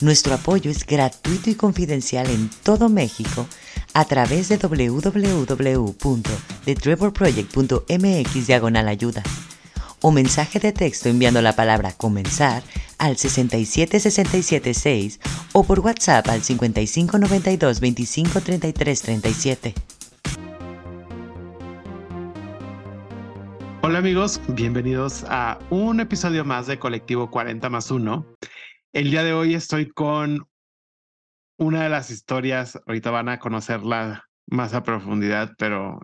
nuestro apoyo es gratuito y confidencial en todo México a través de www.thetrevorproject.mx diagonal ayuda o mensaje de texto enviando la palabra comenzar al 67676 o por WhatsApp al 5592 253337. Hola amigos, bienvenidos a un episodio más de Colectivo 40 más 1. El día de hoy estoy con una de las historias, ahorita van a conocerla más a profundidad, pero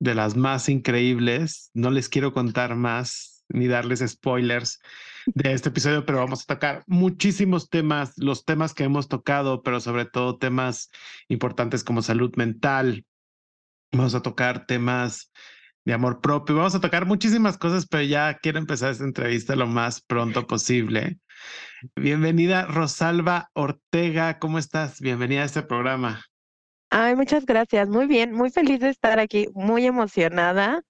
de las más increíbles. No les quiero contar más ni darles spoilers de este episodio, pero vamos a tocar muchísimos temas, los temas que hemos tocado, pero sobre todo temas importantes como salud mental. Vamos a tocar temas de amor propio. Vamos a tocar muchísimas cosas, pero ya quiero empezar esta entrevista lo más pronto posible. Bienvenida Rosalba Ortega, ¿cómo estás? Bienvenida a este programa. Ay, muchas gracias. Muy bien, muy feliz de estar aquí, muy emocionada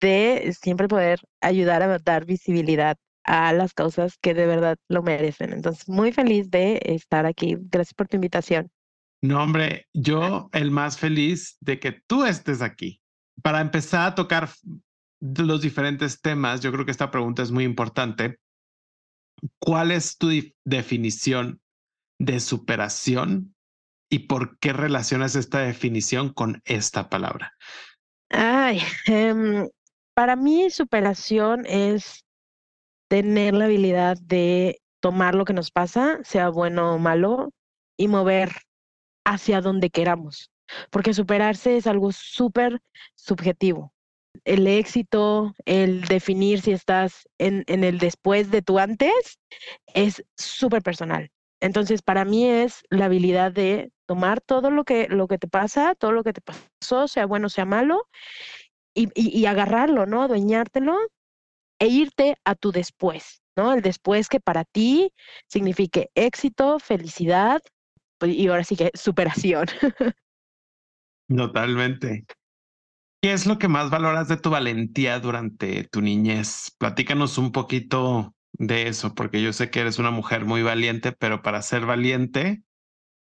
de siempre poder ayudar a dar visibilidad a las causas que de verdad lo merecen. Entonces, muy feliz de estar aquí. Gracias por tu invitación. No, hombre, yo el más feliz de que tú estés aquí para empezar a tocar los diferentes temas, yo creo que esta pregunta es muy importante. ¿Cuál es tu definición de superación y por qué relacionas esta definición con esta palabra? Ay, em, para mí superación es tener la habilidad de tomar lo que nos pasa, sea bueno o malo, y mover hacia donde queramos porque superarse es algo súper subjetivo. El éxito, el definir si estás en, el después de tu antes, es súper personal. Entonces, para mí es la habilidad de tomar todo lo que, lo que te pasa, todo lo que te pasó, sea bueno, sea malo, y, y, y agarrarlo, ¿no? Adueñártelo e irte a tu después, ¿no? El después que para ti signifique éxito, felicidad pues, y ahora sí que superación. Totalmente. ¿Qué es lo que más valoras de tu valentía durante tu niñez? Platícanos un poquito de eso, porque yo sé que eres una mujer muy valiente, pero para ser valiente,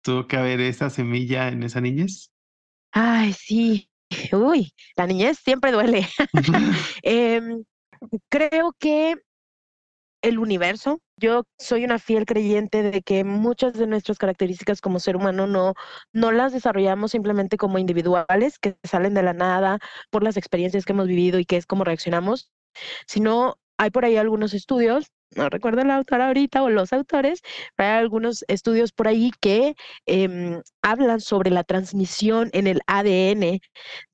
¿tuvo que haber esa semilla en esa niñez? Ay, sí. Uy, la niñez siempre duele. eh, creo que el universo. Yo soy una fiel creyente de que muchas de nuestras características como ser humano no, no las desarrollamos simplemente como individuales que salen de la nada por las experiencias que hemos vivido y que es como reaccionamos, sino hay por ahí algunos estudios, no recuerdo la autora ahorita o los autores, pero hay algunos estudios por ahí que eh, hablan sobre la transmisión en el ADN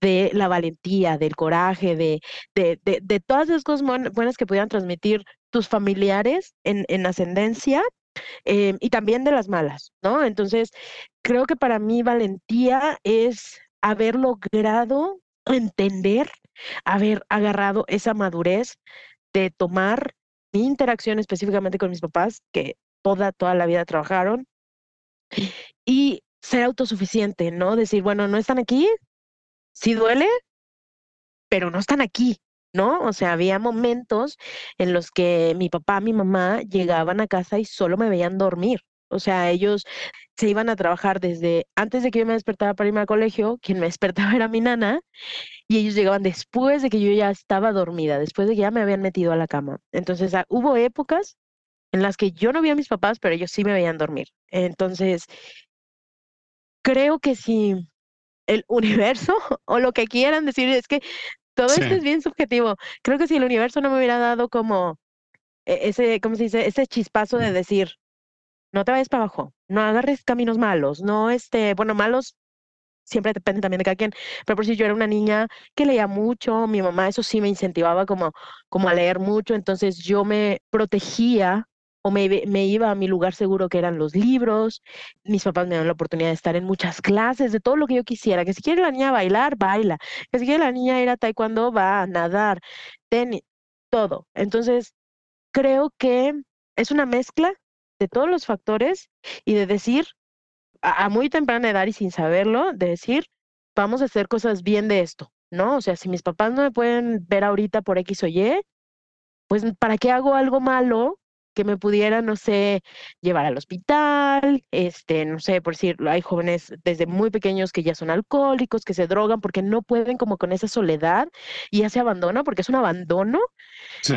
de la valentía, del coraje, de, de, de, de todas esas cosas buenas que pudieran transmitir tus familiares en, en ascendencia eh, y también de las malas, ¿no? Entonces, creo que para mí valentía es haber logrado entender, haber agarrado esa madurez de tomar mi interacción específicamente con mis papás, que toda, toda la vida trabajaron, y ser autosuficiente, ¿no? Decir, bueno, no están aquí, sí duele, pero no están aquí, ¿no? O sea, había momentos en los que mi papá, mi mamá llegaban a casa y solo me veían dormir. O sea, ellos se iban a trabajar desde antes de que yo me despertara para irme al colegio, quien me despertaba era mi nana, y ellos llegaban después de que yo ya estaba dormida, después de que ya me habían metido a la cama. Entonces, ah, hubo épocas en las que yo no vi a mis papás, pero ellos sí me veían dormir. Entonces, creo que si el universo o lo que quieran decir es que todo Sí. esto es bien subjetivo. Creo que si el universo no me hubiera dado como e- ese, ¿cómo se dice? Ese chispazo de decir, no te vayas para abajo, no agarres caminos malos, no este, bueno, malos siempre depende también de cada quien, pero por si yo era una niña que leía mucho, mi mamá eso sí me incentivaba como, como a leer mucho, entonces yo me protegía me, iba a mi lugar seguro que eran los libros. Mis papás me dieron la oportunidad de estar en muchas clases, de todo lo que yo quisiera. Que si quiere la niña bailar, baila. Que si quiere la niña ir a taekwondo, va a nadar, tenis, todo. Entonces, creo que es una mezcla de todos los factores y de decir, a, muy temprana edad y sin saberlo, de decir, vamos a hacer cosas bien de esto, ¿no? O sea, si mis papás no me pueden ver ahorita por X o Y, pues ¿para qué hago algo malo que me pudiera, no sé, llevar al hospital, este, no sé, por decir, hay jóvenes desde muy pequeños que ya son alcohólicos, que se drogan porque no pueden como con esa soledad y ya se abandona porque es un abandono. Sí.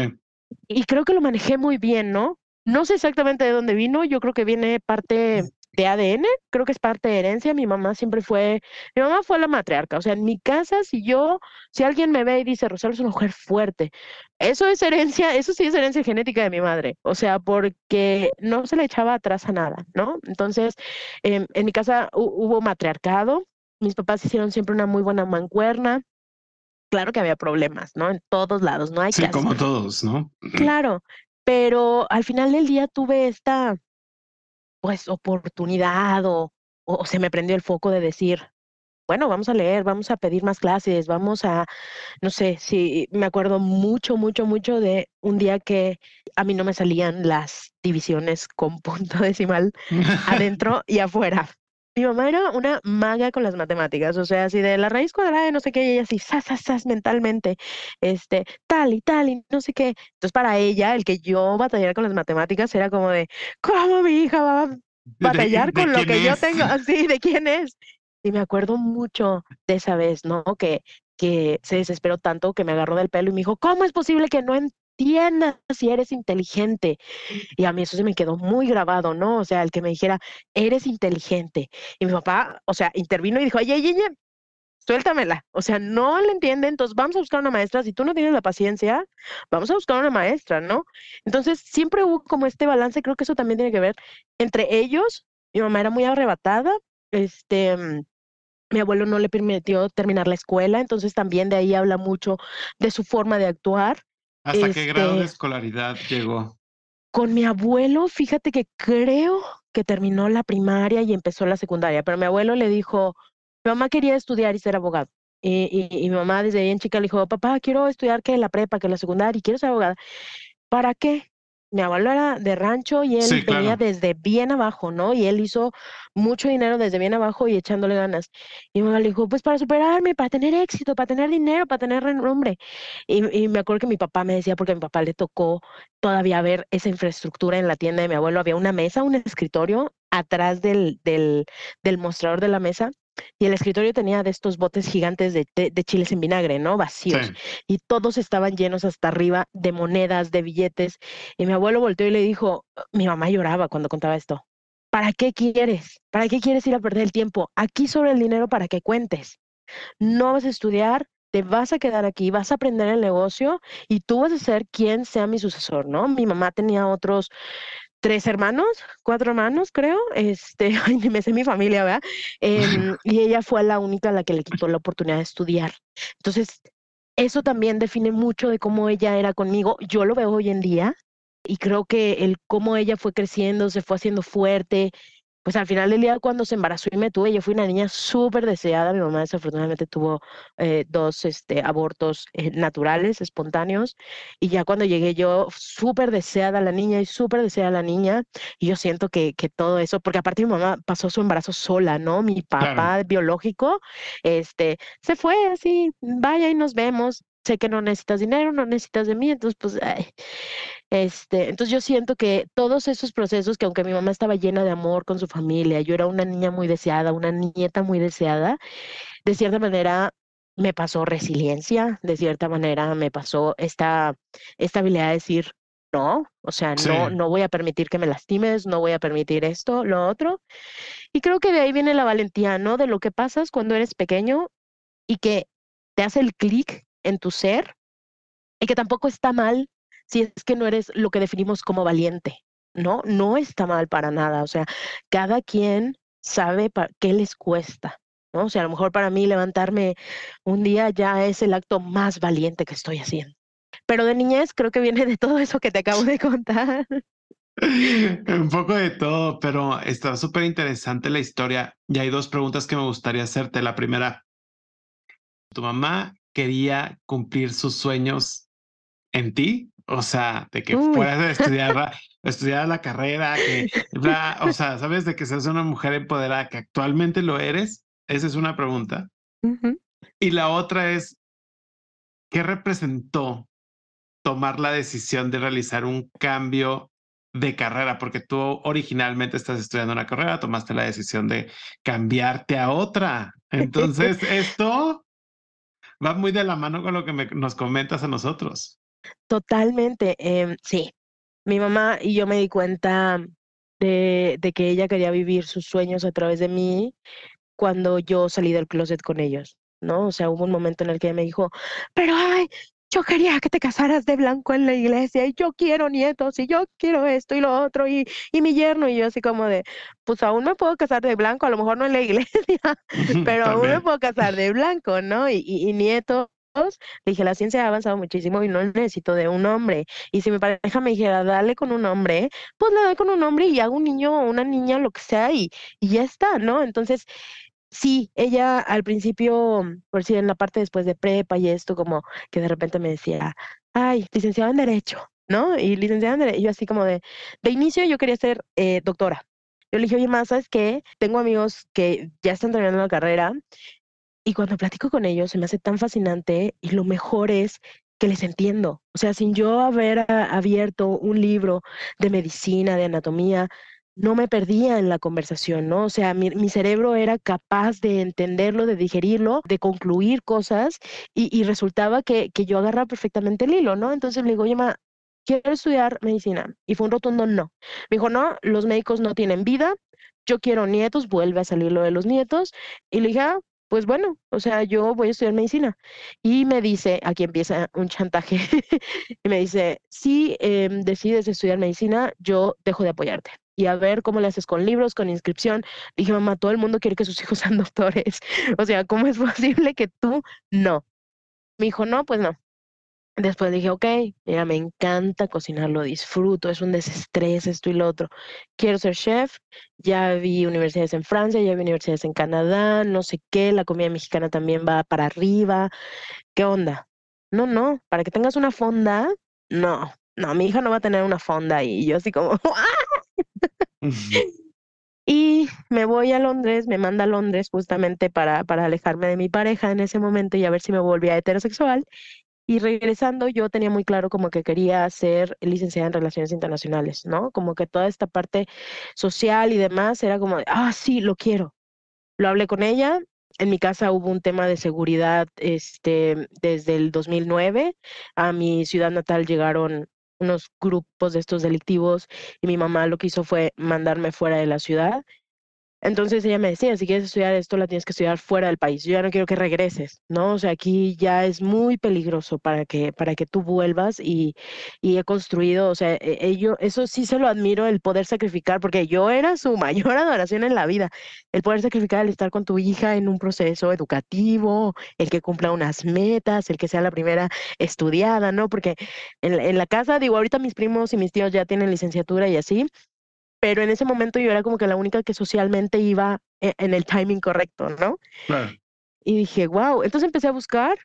Y creo que lo manejé muy bien, ¿no? No sé exactamente de dónde vino, yo creo que viene parte de ADN, creo que es parte de herencia. Mi mamá siempre fue, mi mamá fue la matriarca. O sea, en mi casa, si yo, si alguien me ve y dice, Rosario es una mujer fuerte, eso es herencia, eso sí es herencia genética de mi madre. O sea, porque no se le echaba atrás a nada, ¿no? Entonces, em, en mi casa hubo matriarcado. Mis papás hicieron siempre una muy buena mancuerna. Claro que había problemas, ¿no? En todos lados, no hay Sí, como todos, ¿no? Claro, pero al final del día tuve esta pues oportunidad o, o, se me prendió el foco de decir, bueno, vamos a leer, vamos a pedir más clases, vamos a, no sé, si me acuerdo mucho, mucho, mucho de un día que a mí no me salían las divisiones con punto decimal adentro y afuera. Mi mamá era una maga con las matemáticas, o sea, así de la raíz cuadrada de no sé qué, y ella así, sas, sas, sas, mentalmente, este, tal y tal y no sé qué. Entonces, para ella, el que yo batallara con las matemáticas era como de, ¿cómo mi hija va a batallar con lo que yo tengo? Así, ¿de quién es? Y me acuerdo mucho de esa vez, ¿no? Que, que se desesperó tanto que me agarró del pelo y me dijo, ¿cómo es posible que no entiendas si eres inteligente. Y a mí eso se me quedó muy grabado, ¿no? O sea, el que me dijera, eres inteligente. Y mi papá, o sea, intervino y dijo, oye, oye, oye, suéltamela. O sea, no le entiende, entonces vamos a buscar una maestra. Si tú no tienes la paciencia, vamos a buscar una maestra, ¿no? Entonces, siempre hubo como este balance, creo que eso también tiene que ver entre ellos. Mi mamá era muy arrebatada, este, mm, mi abuelo no le permitió terminar la escuela, entonces también de ahí habla mucho de su forma de actuar. ¿Hasta qué grado de este escolaridad llegó? Con mi abuelo, fíjate que creo que terminó la primaria y empezó la secundaria, pero mi abuelo le dijo, mi mamá quería estudiar y ser abogado. Y, y, mi mamá desde bien chica le dijo, papá, quiero estudiar que la prepa, que la secundaria, y quiero ser abogada. ¿Para qué? Mi abuelo era de rancho y él venía desde bien abajo, ¿no? Y él hizo mucho dinero desde bien abajo y echándole ganas. Y mi mamá le dijo, pues para superarme, para tener éxito, para tener dinero, para tener renombre. Y, y, me acuerdo que mi papá me decía, porque a mi papá le tocó todavía ver esa infraestructura en la tienda de mi abuelo, había una mesa, un escritorio atrás del, del, del mostrador de la mesa y el escritorio tenía de estos botes gigantes de, de, chiles en vinagre, ¿no? Vacíos. Y todos estaban llenos hasta arriba de monedas, de billetes. Y mi abuelo volteó y le dijo, mi mamá lloraba cuando contaba esto. ¿Para qué quieres? ¿Para qué quieres ir a perder el tiempo? Aquí sobre el dinero para que cuentes. No vas a estudiar, te vas a quedar aquí, vas a aprender el negocio y tú vas a ser quien sea mi sucesor, ¿no? Mi mamá tenía otros tres hermanos, cuatro hermanos, creo. Este, me sé mi familia, ¿verdad? Em, y ella fue la única a la que le quitó la oportunidad de estudiar. Entonces, eso también define mucho de cómo ella era conmigo. Yo lo veo hoy en día y creo que el cómo ella fue creciendo, se fue haciendo fuerte, pues al final del día cuando se embarazó y me tuve, yo fui una niña súper deseada, mi mamá desafortunadamente tuvo eh, dos este, abortos eh, naturales, espontáneos, y ya cuando llegué yo súper deseada la niña y súper deseada la niña, y yo siento que, que, todo eso, porque aparte mi mamá pasó su embarazo sola, ¿no? Mi papá biológico, este, se fue así, vaya y nos vemos, sé que no necesitas dinero, no necesitas de mí, entonces pues, este, entonces yo siento que todos esos procesos, que aunque mi mamá estaba llena de amor con su familia, yo era una niña muy deseada, una nieta muy deseada, de cierta manera me pasó resiliencia, de cierta manera me pasó esta, esta habilidad de decir, no, o sea, no, no voy a permitir que me lastimes, no voy a permitir esto, lo otro. Y creo que de ahí viene la valentía, ¿no? De lo que pasas cuando eres pequeño y que te hace el clic en tu ser y que tampoco está mal si es que no eres lo que definimos como valiente, ¿no? No está mal para nada, o sea, cada quien sabe qué les cuesta, ¿no? O sea, a lo mejor para mí levantarme un día ya es el acto más valiente que estoy haciendo. Pero de niñez creo que viene de todo eso que te acabo de contar. Un poco de todo, pero está súper interesante la historia. Y hay dos preguntas que me gustaría hacerte. La primera, ¿tu mamá quería cumplir sus sueños en ti? O sea, de que fueras a estudiar, estudiar la carrera, que, o sea, sabes de que seas una mujer empoderada, que actualmente lo eres. Esa es una pregunta. Y la otra es, ¿qué representó tomar la decisión de realizar un cambio de carrera? Porque tú originalmente estás estudiando una carrera, tomaste la decisión de cambiarte a otra. Entonces, esto va muy de la mano con lo que nos comentas a nosotros. Totalmente, em, sí. Mi mamá y yo me di cuenta de, de que ella quería vivir sus sueños a través de mí cuando yo salí del closet con ellos. ¿no? O sea, hubo un momento en el que ella me dijo, pero ay, yo quería que te casaras de blanco en la iglesia y yo quiero nietos y yo quiero esto y lo otro y, y mi yerno y yo así como de, pues aún me puedo casar de blanco, a lo mejor no en la iglesia, pero aún me puedo casar de blanco, ¿no? Y, y, nietos. Dije, la ciencia ha avanzado muchísimo y no necesito de un hombre. Y si mi pareja me dijera, dale con un hombre, pues le doy con un hombre y hago un niño o una niña, lo que sea, y, y ya está, ¿no? Entonces, sí, ella al principio, por si en la parte después de prepa y esto, como que de repente me decía, ay, licenciada en Derecho, ¿no? Y licenciada en Derecho, yo así como de, de inicio yo quería ser eh, doctora. Yo le dije, oye, más, ¿sabes qué? Tengo amigos que ya están terminando la carrera y cuando platico con ellos se me hace tan fascinante y lo mejor es que les entiendo. O sea, sin yo haber abierto un libro de medicina, de anatomía, no me perdía en la conversación, ¿no? O sea, mi, cerebro era capaz de entenderlo, de digerirlo, de concluir cosas y, resultaba que, que, yo agarraba perfectamente el hilo, ¿no? Entonces le digo, oye, quiero estudiar medicina. Y fue un rotundo no. Me dijo, no, los médicos no tienen vida, yo quiero nietos, vuelve a salir lo de los nietos. Y le dije, ah, pues bueno, o sea, yo voy a estudiar medicina. Y me dice, aquí empieza un chantaje, y me dice, si em, decides estudiar medicina, yo dejo de apoyarte y a ver cómo le haces con libros, con inscripción. Dije, mamá, todo el mundo quiere que sus hijos sean doctores. O sea, ¿cómo es posible que tú no? Me dijo, no, pues no. Después dije, ok, mira, me encanta cocinar, lo disfruto, es un desestrés, esto y lo otro. Quiero ser chef, ya vi universidades en Francia, ya vi universidades en Canadá, no sé qué, la comida mexicana también va para arriba. ¿Qué onda? No, no, para que tengas una fonda, no, no, mi hija no va a tener una fonda y yo así como, Y me voy a Londres, me manda a Londres justamente para, para alejarme de mi pareja en ese momento y a ver si me volvía heterosexual. Y regresando, yo tenía muy claro como que quería ser licenciada en Relaciones Internacionales, ¿no? Como que toda esta parte social y demás era como, ah, sí, lo quiero. Lo hablé con ella. En mi casa hubo un tema de seguridad este, desde el 2009. A mi ciudad natal llegaron unos grupos de estos delictivos y mi mamá lo que hizo fue mandarme fuera de la ciudad entonces ella me decía, si quieres estudiar esto, la tienes que estudiar fuera del país. Yo ya no quiero que regreses, ¿no? O sea, aquí ya es muy peligroso para que, para que tú vuelvas y, y he construido, o sea, ello, e, eso sí se lo admiro, el poder sacrificar, porque yo era su mayor adoración en la vida, el poder sacrificar el estar con tu hija en un proceso educativo, el que cumpla unas metas, el que sea la primera estudiada, ¿no? Porque en, la casa, digo, ahorita mis primos y mis tíos ya tienen licenciatura y así, pero en ese momento yo era como que la única que socialmente iba e, en el timing correcto, ¿no? Claro. Y dije, wow, entonces empecé a buscar,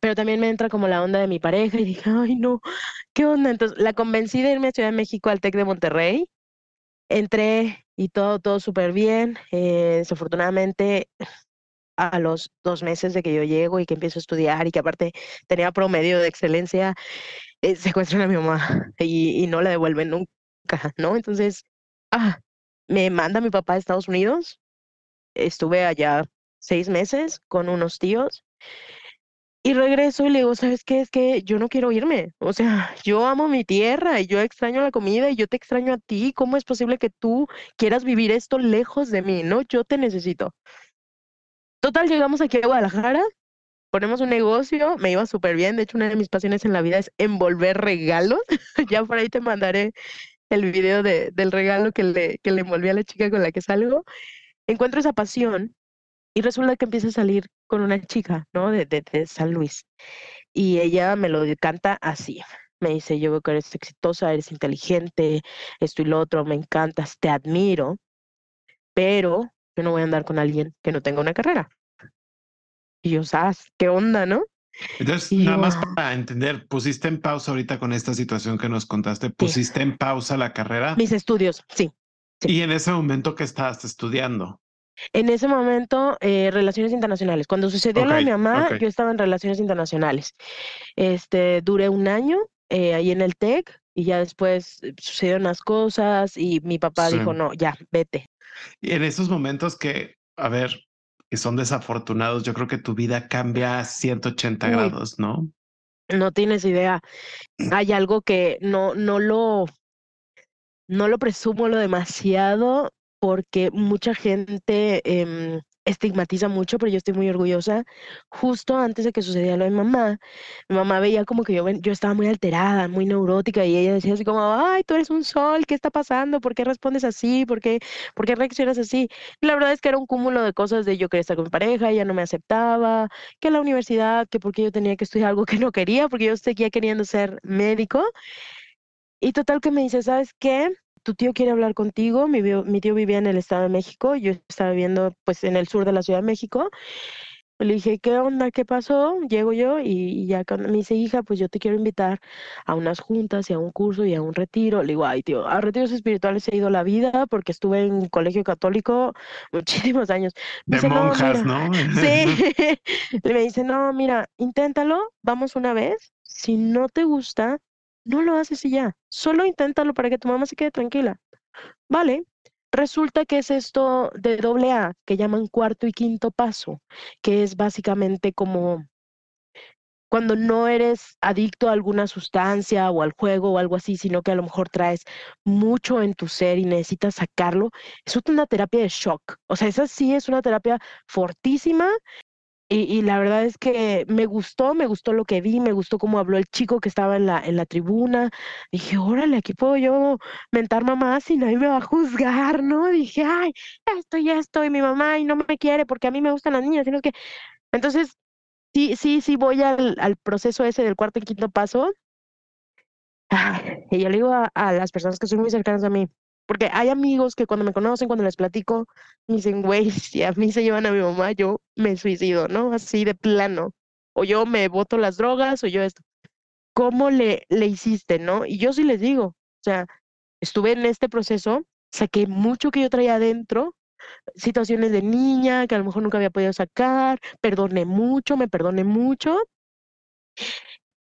pero también me entra como la onda de mi pareja y dije, ay, no, ¿qué onda? Entonces la convencí de irme a Ciudad de México al TEC de Monterrey. Entré y todo, todo súper bien. Eh, desafortunadamente, a los dos meses de que yo llego y que empiezo a estudiar y que aparte tenía promedio de excelencia, eh, secuestran a mi mamá y, y no la devuelven nunca ¿no? Entonces, ah, me manda mi papá a Estados Unidos. Estuve allá seis meses con unos tíos y regreso y le digo, ¿sabes qué? Es que yo no quiero irme. O sea, yo amo mi tierra y yo extraño la comida y yo te extraño a ti. ¿Cómo es posible que tú quieras vivir esto lejos de mí? No, yo te necesito. Total, llegamos aquí a Guadalajara, ponemos un negocio, me iba súper bien. De hecho, una de mis pasiones en la vida es envolver regalos. ya por ahí te mandaré el video de, del regalo que le, que le envolví a la chica con la que salgo, encuentro esa pasión y resulta que empieza a salir con una chica, ¿no? De, de, San Luis. Y ella me lo canta así. Me dice, yo veo que eres exitosa, eres inteligente, esto y lo otro, me encantas, te admiro, pero yo no voy a andar con alguien que no tenga una carrera. Y yo, ¿sabes qué onda, no? Entonces, nada más para entender, pusiste en pausa ahorita con esta situación que nos contaste, pusiste en pausa la carrera. Mis estudios, sí, Y en ese momento que estabas estudiando. En ese momento, eh, relaciones internacionales. Cuando sucedió lo de mi mamá, yo estaba en relaciones internacionales. Este, duré un año eh, ahí en el TEC y ya después eh, sucedieron las cosas y mi papá dijo, no, ya, vete. Y en esos momentos que, a ver, que son desafortunados, yo creo que tu vida cambia a 180 grados, ¿no? No tienes idea. Hay algo que no, no lo, no lo presumo lo demasiado porque mucha gente eh, estigmatiza mucho, pero yo estoy muy orgullosa. Justo antes de que sucediera lo de mamá, mi mamá veía como que yo, yo estaba muy alterada, muy neurótica, y ella decía así como, ay, tú eres un sol, ¿qué está pasando? ¿Por qué respondes así? ¿Por qué, por qué reaccionas así? Y la verdad es que era un cúmulo de cosas de yo quería estar con mi pareja, ella no me aceptaba, que la universidad, que porque yo tenía que estudiar algo que no quería, porque yo seguía queriendo ser médico. Y total que me dice, ¿sabes qué? Tu tío quiere hablar contigo, mi, mi tío vivía en el Estado de México, yo estaba viviendo pues en el sur de la Ciudad de México. Le dije, ¿qué onda? ¿Qué pasó? Llego yo y, ya cuando me dice, hija, pues yo te quiero invitar a unas juntas y a un curso y a un retiro. Le digo, ay, tío, a retiros espirituales he ido la vida porque estuve en colegio católico muchísimos años. de monjas, ¿no? Sí. me dice, no, mira, inténtalo, vamos una vez. Si no te gusta, no lo haces y ya. Solo inténtalo para que tu mamá se quede tranquila. Vale. Resulta que es esto de doble A, que llaman cuarto y quinto paso, que es básicamente como cuando no eres adicto a alguna sustancia o al juego o algo así, sino que a lo mejor traes mucho en tu ser y necesitas sacarlo, es una terapia de shock. O sea, esa sí es una terapia fortísima y, la verdad es que me gustó, me gustó lo que vi, me gustó cómo habló el chico que estaba en la, en la tribuna. Dije, órale, aquí puedo yo mentar mamá y nadie me va a juzgar, ¿no? Dije, ay, esto y esto, y mi mamá y no me quiere porque a mí me gustan las niñas, sino que... Entonces, sí, sí, sí voy al, al proceso ese del cuarto y quinto paso. y yo le digo a, a las personas que son muy cercanas a mí, porque hay amigos que cuando me conocen, cuando les platico, me dicen, güey, si a mí se llevan a mi mamá, yo me suicido, ¿no? Así de plano. O yo me boto las drogas, o yo esto. ¿Cómo le, le hiciste, no? Y yo sí les digo, o sea, estuve en este proceso, saqué mucho que yo traía adentro, situaciones de niña que a lo mejor nunca había podido sacar, perdoné mucho, me perdoné mucho.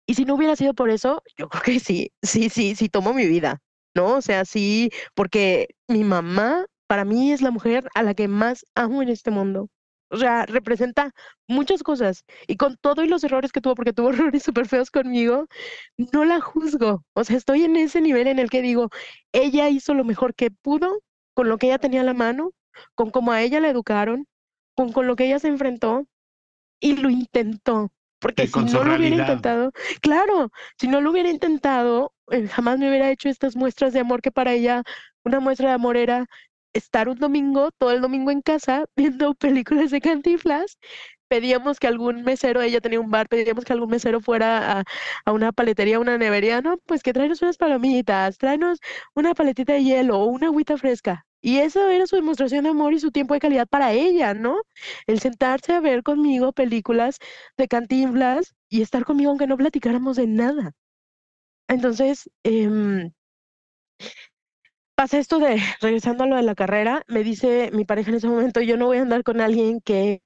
Y si no hubiera sido por eso, yo creo que sí, sí, sí, sí tomo mi vida. ¿No? O sea, sí, porque mi mamá para mí es la mujer a la que más amo en este mundo. O sea, representa muchas cosas y con todo y los errores que tuvo, porque tuvo errores súper feos conmigo, no la juzgo. O sea, estoy en ese nivel en el que digo, ella hizo lo mejor que pudo con lo que ella tenía a la mano, con cómo a ella la educaron, con, con lo que ella se enfrentó y lo intentó. Porque si no lo hubiera intentado, claro, si no lo hubiera intentado, eh, jamás me hubiera hecho estas muestras de amor que para ella una muestra de amor era estar un domingo, todo el domingo en casa, viendo películas de cantiflas. Pedíamos que algún mesero, ella tenía un bar, pedíamos que algún mesero fuera a, a una paletería, una nevería, no, pues que tráenos unas palomitas, tráenos una paletita de hielo o una agüita fresca. Y eso era su demostración de amor y su tiempo de calidad para ella, ¿no? El sentarse a ver conmigo películas de cantinflas y estar conmigo aunque no platicáramos de nada. Entonces, eh, pasa esto de, regresando a lo de la carrera, me dice mi pareja en ese momento, yo no voy a andar con alguien que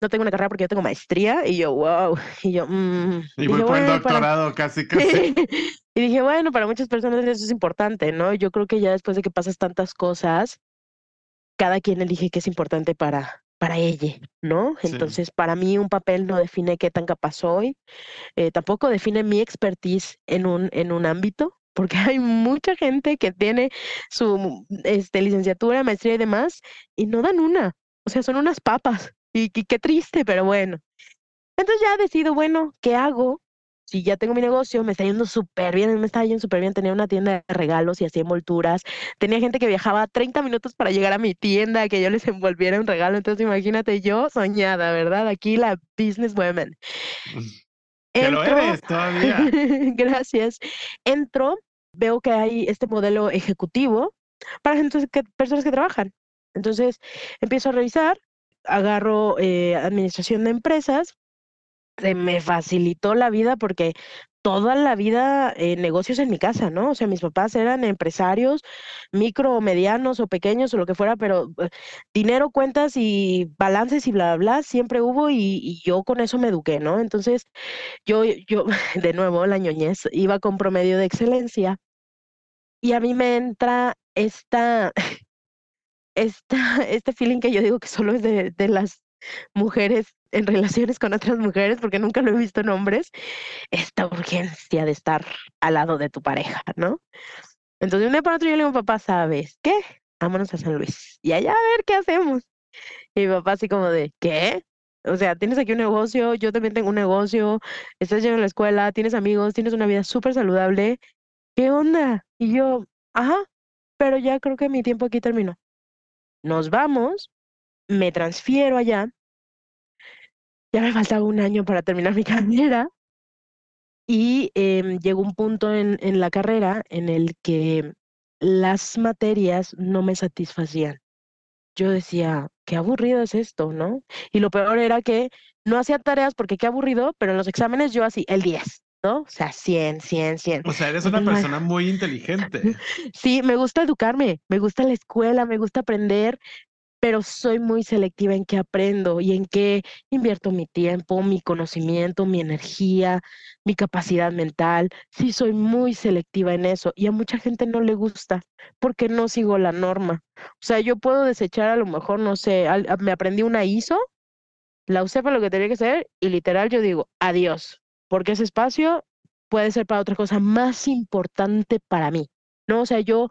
no tengo una carrera porque yo tengo maestría y yo, wow, y yo, mm. y voy por el doctorado casi, casi. y dije, bueno, para muchas personas eso es importante, ¿no? Yo creo que ya después de que pasas tantas cosas, cada quien elige qué es importante para, para ella, ¿no? Entonces, para mí un papel no define qué tan capaz soy, eh, tampoco define mi expertise en un, en un ámbito, porque hay mucha gente que tiene su este, licenciatura, maestría y demás, y no dan una, o sea, son unas papas, y, qué triste, pero bueno. Entonces ya decido, bueno, ¿qué hago? Si ya tengo mi negocio, me está yendo súper bien, me está yendo súper bien, tenía una tienda de regalos y hacía envolturas, tenía gente que viajaba 30 minutos para llegar a mi tienda, que yo les envolviera un regalo, entonces imagínate yo soñada, ¿verdad? Aquí la business woman. Que lo eres todavía. Gracias. Entro, veo que hay este modelo ejecutivo para gente que, personas que trabajan. Entonces empiezo a revisar, agarro eh, administración de empresas, me facilitó la vida porque toda la vida eh, negocios en mi casa, ¿no? O sea, mis papás eran empresarios, micro, o medianos o pequeños o lo que fuera, pero eh, dinero, cuentas y balances y bla, bla, siempre hubo y, y, yo con eso me eduqué, ¿no? Entonces, yo, yo, de nuevo, la ñoñez, iba con promedio de excelencia y a mí me entra esta, esta, este feeling que yo digo que solo es de, de las mujeres en relaciones con otras mujeres, porque nunca lo he visto en hombres, esta urgencia de estar al lado de tu pareja, ¿no? Entonces, un día para otro yo le digo, papá, ¿sabes qué? Vámonos a San Luis y allá a ver qué hacemos. Y mi papá así como de, ¿qué? O sea, tienes aquí un negocio, yo también tengo un negocio, estás yendo a la escuela, tienes amigos, tienes una vida súper saludable. ¿Qué onda? Y yo, ajá, pero ya creo que mi tiempo aquí terminó. Nos vamos, me transfiero allá ya me faltaba un año para terminar mi carrera y em, llegó un punto en, en la carrera en el que las materias no me satisfacían. Yo decía, qué aburrido es esto, ¿no? Y lo peor era que no hacía tareas porque qué aburrido, pero en los exámenes yo así, el 10, ¿no? O sea, 100, 100, 100. O sea, eres una persona muy inteligente. Sí, me gusta educarme, me gusta la escuela, me gusta aprender, pero soy muy selectiva en qué aprendo y en qué invierto mi tiempo, mi conocimiento, mi energía, mi capacidad mental. Sí, soy muy selectiva en eso y a mucha gente no le gusta porque no sigo la norma. O sea, yo puedo desechar a lo mejor, no sé, me aprendí una ISO, la usé para lo que tenía que ser y literal yo digo, adiós, porque ese espacio puede ser para otra cosa más importante para mí. ¿no? O sea, yo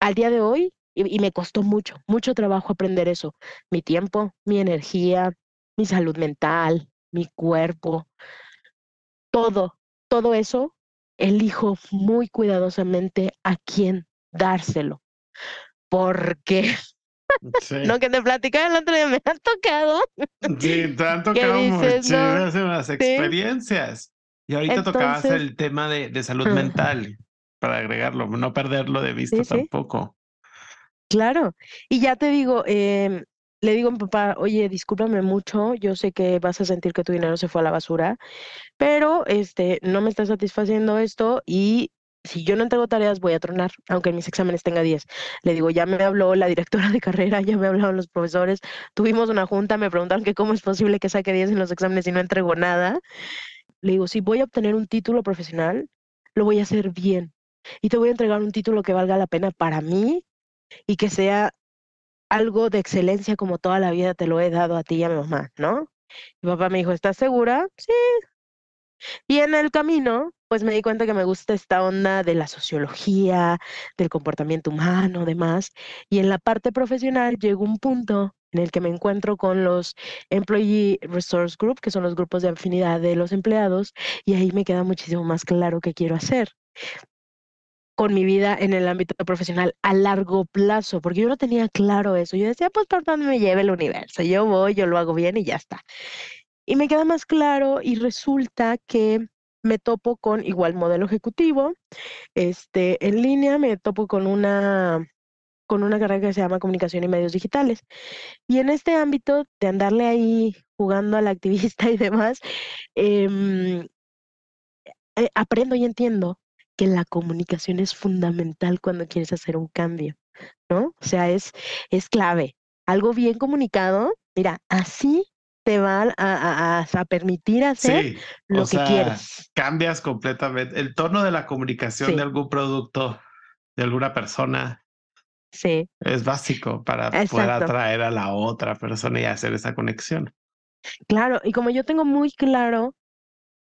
al día de hoy y, me costó mucho, mucho trabajo aprender eso. Mi tiempo, mi energía, mi salud mental, mi cuerpo, todo, todo eso, elijo muy cuidadosamente a quién dárselo. Porque no que te platicaba el otro día, me han tocado. Sí, te han tocado muchísimas experiencias. Y ahorita tocabas el tema de, de salud mental, para agregarlo, no perderlo de vista tampoco. Claro, y ya te digo, em, le digo a mi papá, oye, discúlpame mucho, yo sé que vas a sentir que tu dinero se fue a la basura, pero este, no me está satisfaciendo esto y si yo no entrego tareas voy a tronar, aunque en mis exámenes tenga 10. Le digo, ya me habló la directora de carrera, ya me hablaron los profesores, tuvimos una junta, me preguntaron que cómo es posible que saque 10 en los exámenes y no entrego nada. Le digo, si voy a obtener un título profesional, lo voy a hacer bien. Y te voy a entregar un título que valga la pena para mí y que sea algo de excelencia como toda la vida te lo he dado a ti y a mi mamá, ¿no? Mi papá me dijo, ¿estás segura? Sí. Y en el camino, pues me di cuenta que me gusta esta onda de la sociología, del comportamiento humano, demás. Y en la parte profesional llegó un punto en el que me encuentro con los Employee Resource Group, que son los grupos de afinidad de los empleados, y ahí me queda muchísimo más claro qué quiero hacer con mi vida en el ámbito profesional a largo plazo, porque yo no tenía claro eso. Yo decía, pues por dónde me lleve el universo, yo voy, yo lo hago bien y ya está. Y me queda más claro y resulta que me topo con igual modelo ejecutivo, este, en línea, me topo con una con una carrera que se llama comunicación y medios digitales. Y en este ámbito de andarle ahí jugando al activista y demás, em, eh, aprendo y entiendo que la comunicación es fundamental cuando quieres hacer un cambio, ¿no? O sea, es, es clave. Algo bien comunicado, mira, así te va a, a, permitir hacer lo que quieres. Cambias completamente el tono de la comunicación de algún producto, de alguna persona. Sí. Es básico para poder atraer a la otra persona y hacer esa conexión. Claro, y como yo tengo muy claro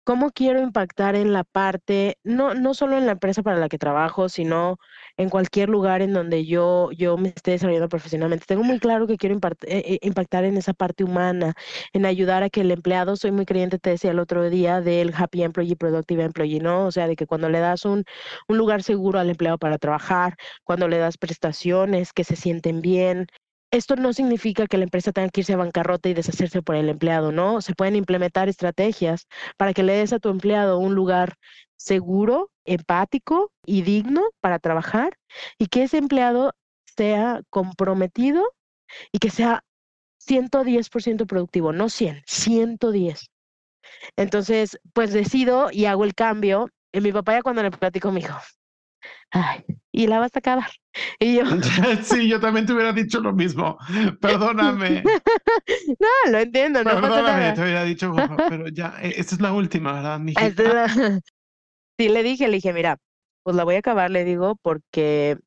cómo quiero impactar en la parte, no, no solo en la empresa para la que trabajo, sino en cualquier lugar en donde yo, yo me esté desarrollando profesionalmente. Tengo muy claro que quiero eh, eh, impactar en esa parte humana, en ayudar a que el empleado, soy muy creyente, te decía el otro día, del happy employee, productive employee, ¿no? O sea, de que cuando le das un, un lugar seguro al empleado para trabajar, cuando le das prestaciones que se sienten bien, esto no significa que la empresa tenga que irse a bancarrota y deshacerse por el empleado, ¿no? Se pueden implementar estrategias para que le des a tu empleado un lugar seguro, empático y digno para trabajar y que ese empleado sea comprometido y que sea 110% productivo, no 100, 110. Entonces, pues decido y hago el cambio. Y mi papá ya cuando le platico me dijo, ay, y la vas a acabar. Y yo, sí, yo también te hubiera dicho lo mismo. Perdóname. no, lo entiendo, no Perdóname, pasa nada. te hubiera dicho, pero ya, e, esta es la última, ¿verdad, mi Esta es la- Sí, le dije, le dije, mira, pues la voy a acabar, le digo, porque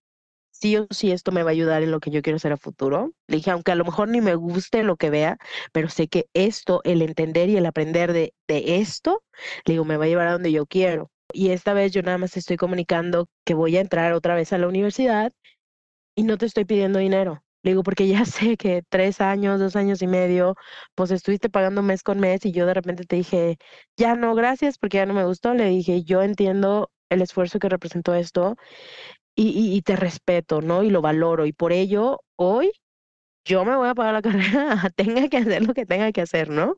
sí o sí esto me va a ayudar en lo que yo quiero hacer a futuro. Le dije, aunque a lo mejor ni me guste lo que vea, pero sé que esto, el entender y el aprender de, de esto, le digo, me va a llevar a donde yo quiero. Y esta vez yo nada más estoy comunicando que voy a entrar otra vez a la universidad y no te estoy pidiendo dinero. Le digo, porque ya sé que tres años, dos años y medio, pues estuviste pagando mes con mes y yo de repente te dije, ya no, gracias, porque ya no me gustó. Le dije, yo entiendo el esfuerzo que representó esto y, y, te respeto, ¿no? Y lo valoro. Y por ello, hoy yo me voy a pagar la carrera, tenga que hacer lo que tenga que hacer, ¿no?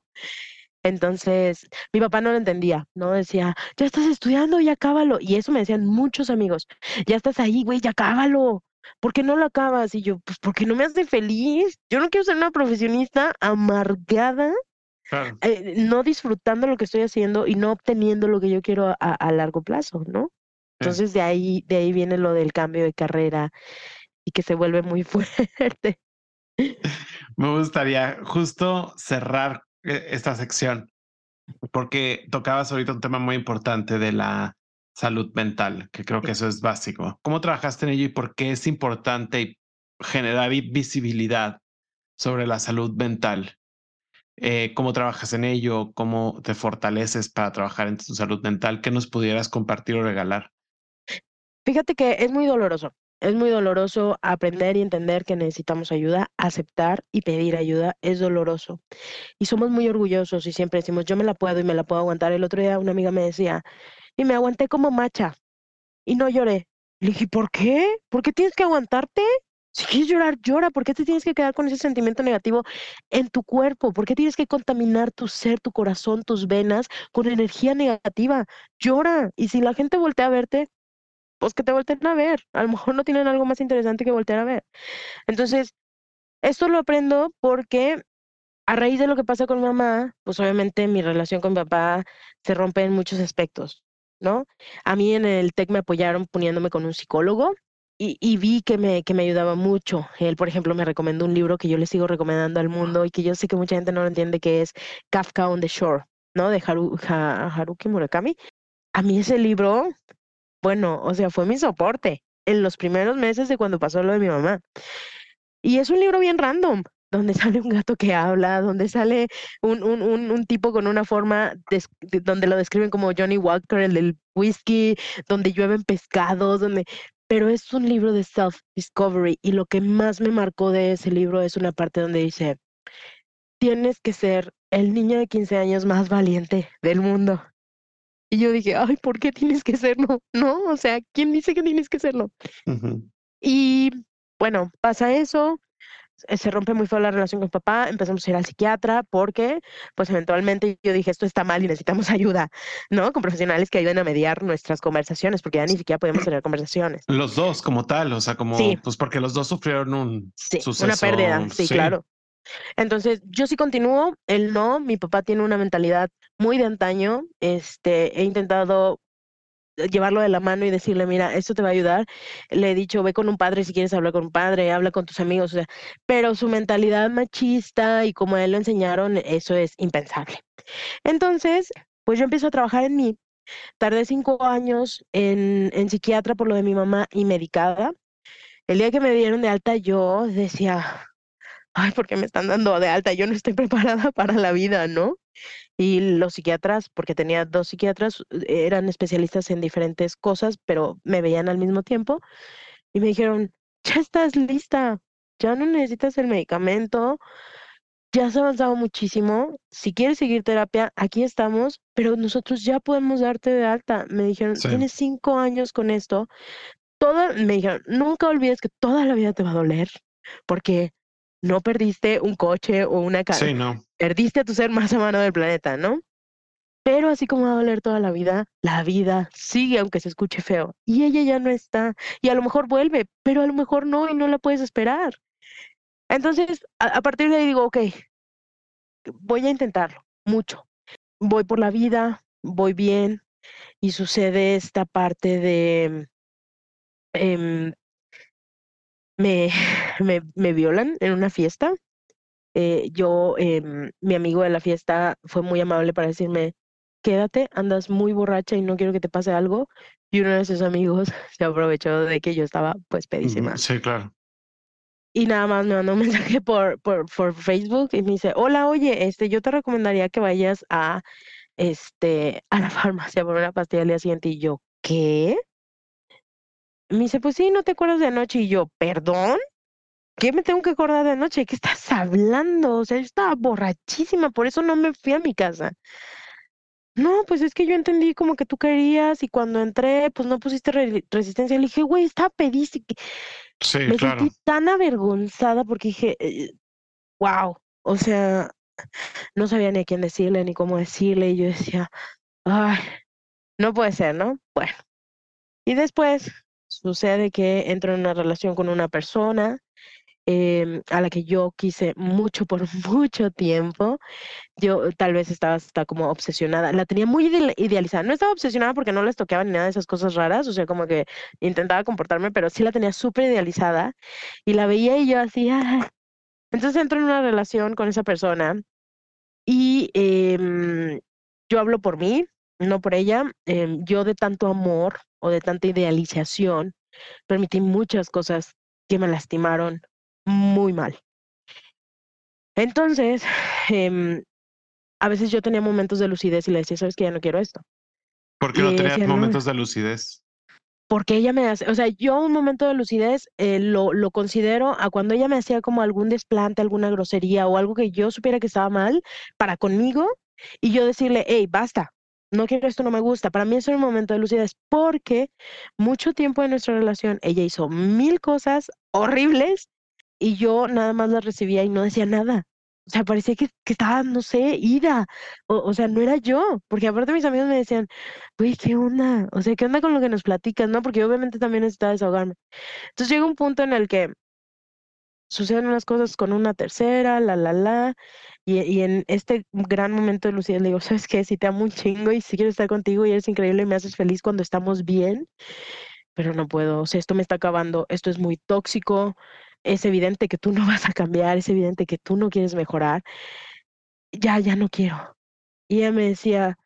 Entonces, mi papá no lo entendía, ¿no? Decía, ya estás estudiando, ya acábalo. Y eso me decían muchos amigos, ya estás ahí, güey, ya acábalo. ¿Por qué no lo acabas? Y yo, pues porque no me hace feliz. Yo no quiero ser una profesionista amargada, Claro. eh, no disfrutando lo que estoy haciendo y no obteniendo lo que yo quiero a, a largo plazo, ¿no? Entonces de ahí, de ahí viene lo del cambio de carrera y que se vuelve muy fuerte. Me gustaría justo cerrar eh, esta sección porque tocabas ahorita un tema muy importante de la salud mental, que creo que eso es básico. ¿Cómo trabajaste en ello y por qué es importante generar visibilidad sobre la salud mental? Eh, ¿Cómo trabajas en ello? ¿Cómo te fortaleces para trabajar en tu salud mental? ¿Qué nos pudieras compartir o regalar? Fíjate que es muy doloroso. Es muy doloroso aprender y entender que necesitamos ayuda, aceptar y pedir ayuda. Es doloroso. Y somos muy orgullosos y siempre decimos, yo me la puedo y me la puedo aguantar. El otro día una amiga me decía, y me aguanté como macha y no lloré. Le dije, ¿por qué? ¿Por qué tienes que aguantarte? Si quieres llorar, llora. ¿Por qué te tienes que quedar con ese sentimiento negativo en tu cuerpo? ¿Por qué tienes que contaminar tu ser, tu corazón, tus venas con energía negativa? Llora. Y si la gente voltea a verte, pues que te volteen a ver. A lo mejor no tienen algo más interesante que voltear a ver. Entonces, esto lo aprendo porque a raíz de lo que pasa con mamá, pues obviamente mi relación con mi papá se rompe en muchos aspectos, ¿no? A mí en el TEC me apoyaron poniéndome con un psicólogo y, y vi que me, que me ayudaba mucho. Él, por ejemplo, me recomendó un libro que yo le sigo recomendando al mundo y que yo sé que mucha gente no lo entiende, que es Kafka on the Shore, ¿no? De Haru, Ha- Haruki Murakami. A mí ese libro, bueno, o sea, fue mi soporte en los primeros meses de cuando pasó lo de mi mamá. Y es un libro bien random, donde sale un gato que habla, donde sale un, un, un, un tipo con una forma, de- donde lo describen como Johnny Walker, el del whisky, donde llueven pescados, donde... Pero es un libro de self-discovery y lo que más me marcó de ese libro es una parte donde dice, tienes que ser el niño de 15 años más valiente del mundo. Y yo dije, ay, ¿por qué tienes que serlo? No, o sea, ¿quién dice que tienes que serlo? Y bueno, pasa eso, se rompe muy feo la relación con papá, empezamos a ir al psiquiatra porque, pues eventualmente yo dije, esto está mal y necesitamos ayuda, ¿no? Con profesionales que ayuden a mediar nuestras conversaciones, porque ya ni siquiera podemos tener conversaciones. Los dos como tal, o sea, como, Sí. pues porque los dos sufrieron un Sí, una suceso. pérdida, sí, claro. Entonces, yo sí continúo, él no, mi papá tiene una mentalidad muy de antaño, este, he intentado eh, llevarlo de la mano y decirle, mira, esto te va a ayudar. Le he dicho, ve con un padre si quieres hablar con un padre, habla con tus amigos, o sea, pero su mentalidad machista y como a él lo enseñaron, eso es impensable. Entonces, pues yo empiezo a trabajar en mí. Tardé cinco años en, en psiquiatra por lo de mi mamá y medicada. El día que me dieron de alta, yo decía, ay, ¿por qué me están dando de alta? Yo no estoy preparada para la vida, ¿no? Y los psiquiatras, porque tenía dos psiquiatras, eh, eran especialistas en diferentes cosas, pero me veían al mismo tiempo y me dijeron, ya estás lista, ya no necesitas el medicamento, ya has avanzado muchísimo, si quieres seguir terapia, aquí estamos, pero nosotros ya podemos darte de alta. Me dijeron, Sí. tienes cinco años con esto, toda, me dijeron, nunca olvides que toda la vida te va a doler, porque no perdiste un coche o una casa. Sí, no. Perdiste a tu ser más amado del planeta, ¿no? Pero así como va a doler toda la vida, la vida sigue aunque se escuche feo. Y ella ya no está. Y a lo mejor vuelve, pero a lo mejor no y no la puedes esperar. Entonces, a, partir de ahí digo, ok, voy a intentarlo mucho. Voy por la vida, voy bien y sucede esta parte de... Em, me, me, me, violan en una fiesta. Eh, yo, em, mi amigo de la fiesta fue muy amable para decirme, quédate, andas muy borracha y no quiero que te pase algo. Y uno de sus amigos se aprovechó de que yo estaba pues pedísima. Sí, claro. Y nada más me mandó un mensaje por, por, por Facebook y me dice, hola, oye, este, yo te recomendaría que vayas a, este, a la farmacia por una pastilla al día siguiente. Y yo, ¿qué? Me dice, pues sí, no te acuerdas de anoche. Y yo, ¿perdón? ¿Qué me tengo que acordar de anoche? ¿Qué estás hablando? O sea, yo estaba borrachísima, por eso no me fui a mi casa. No, pues es que yo entendí como que tú querías y cuando entré, pues no pusiste resistencia. Le dije, güey, estaba pedísima. Sí, Me claro. sentí tan avergonzada porque dije, wow, o sea, no sabía ni a quién decirle ni cómo decirle. Y yo decía, ay, no puede ser, ¿no? Bueno. Y después sucede que entro en una relación con una persona Em, a la que yo quise mucho por mucho tiempo. Yo tal vez estaba hasta como obsesionada, la tenía muy idealizada. No estaba obsesionada porque no les toqueaba ni nada de esas cosas raras, o sea, como que intentaba comportarme, pero sí la tenía súper idealizada y la veía y yo así, entonces entro en una relación con esa persona y em, yo hablo por mí, no por ella. Em, yo de tanto amor o de tanta idealización permití muchas cosas que me lastimaron muy mal. Entonces, em, a veces yo tenía momentos de lucidez y le decía, sabes que ya no quiero esto. ¿Por qué no tenías momentos de lucidez? Porque ella me hace, o sea, yo un momento de lucidez eh, lo, lo considero a cuando ella me hacía como algún desplante, alguna grosería o algo que yo supiera que estaba mal para conmigo y yo decirle, hey, basta, no quiero esto, no me gusta. Para mí es un momento de lucidez porque mucho tiempo de nuestra relación ella hizo mil cosas horribles y yo nada más la recibía y no decía nada. O sea, parecía que, que estaba, no sé, ida. O, o, sea, no era yo. Porque aparte mis amigos me decían, güey, ¿qué onda? O sea, ¿qué onda con lo que nos platicas? ¿No? Porque obviamente también necesitaba desahogarme. Entonces llega un punto en el que suceden unas cosas con una tercera, la, la, la. Y, y en este gran momento de lucidez le digo, ¿sabes qué? Si te amo un chingo y si quiero estar contigo y eres increíble y me haces feliz cuando estamos bien, pero no puedo. O sea, esto me está acabando. Esto es muy tóxico es evidente que tú no vas a cambiar, es evidente que tú no quieres mejorar, ya, ya no quiero. Y ella me decía,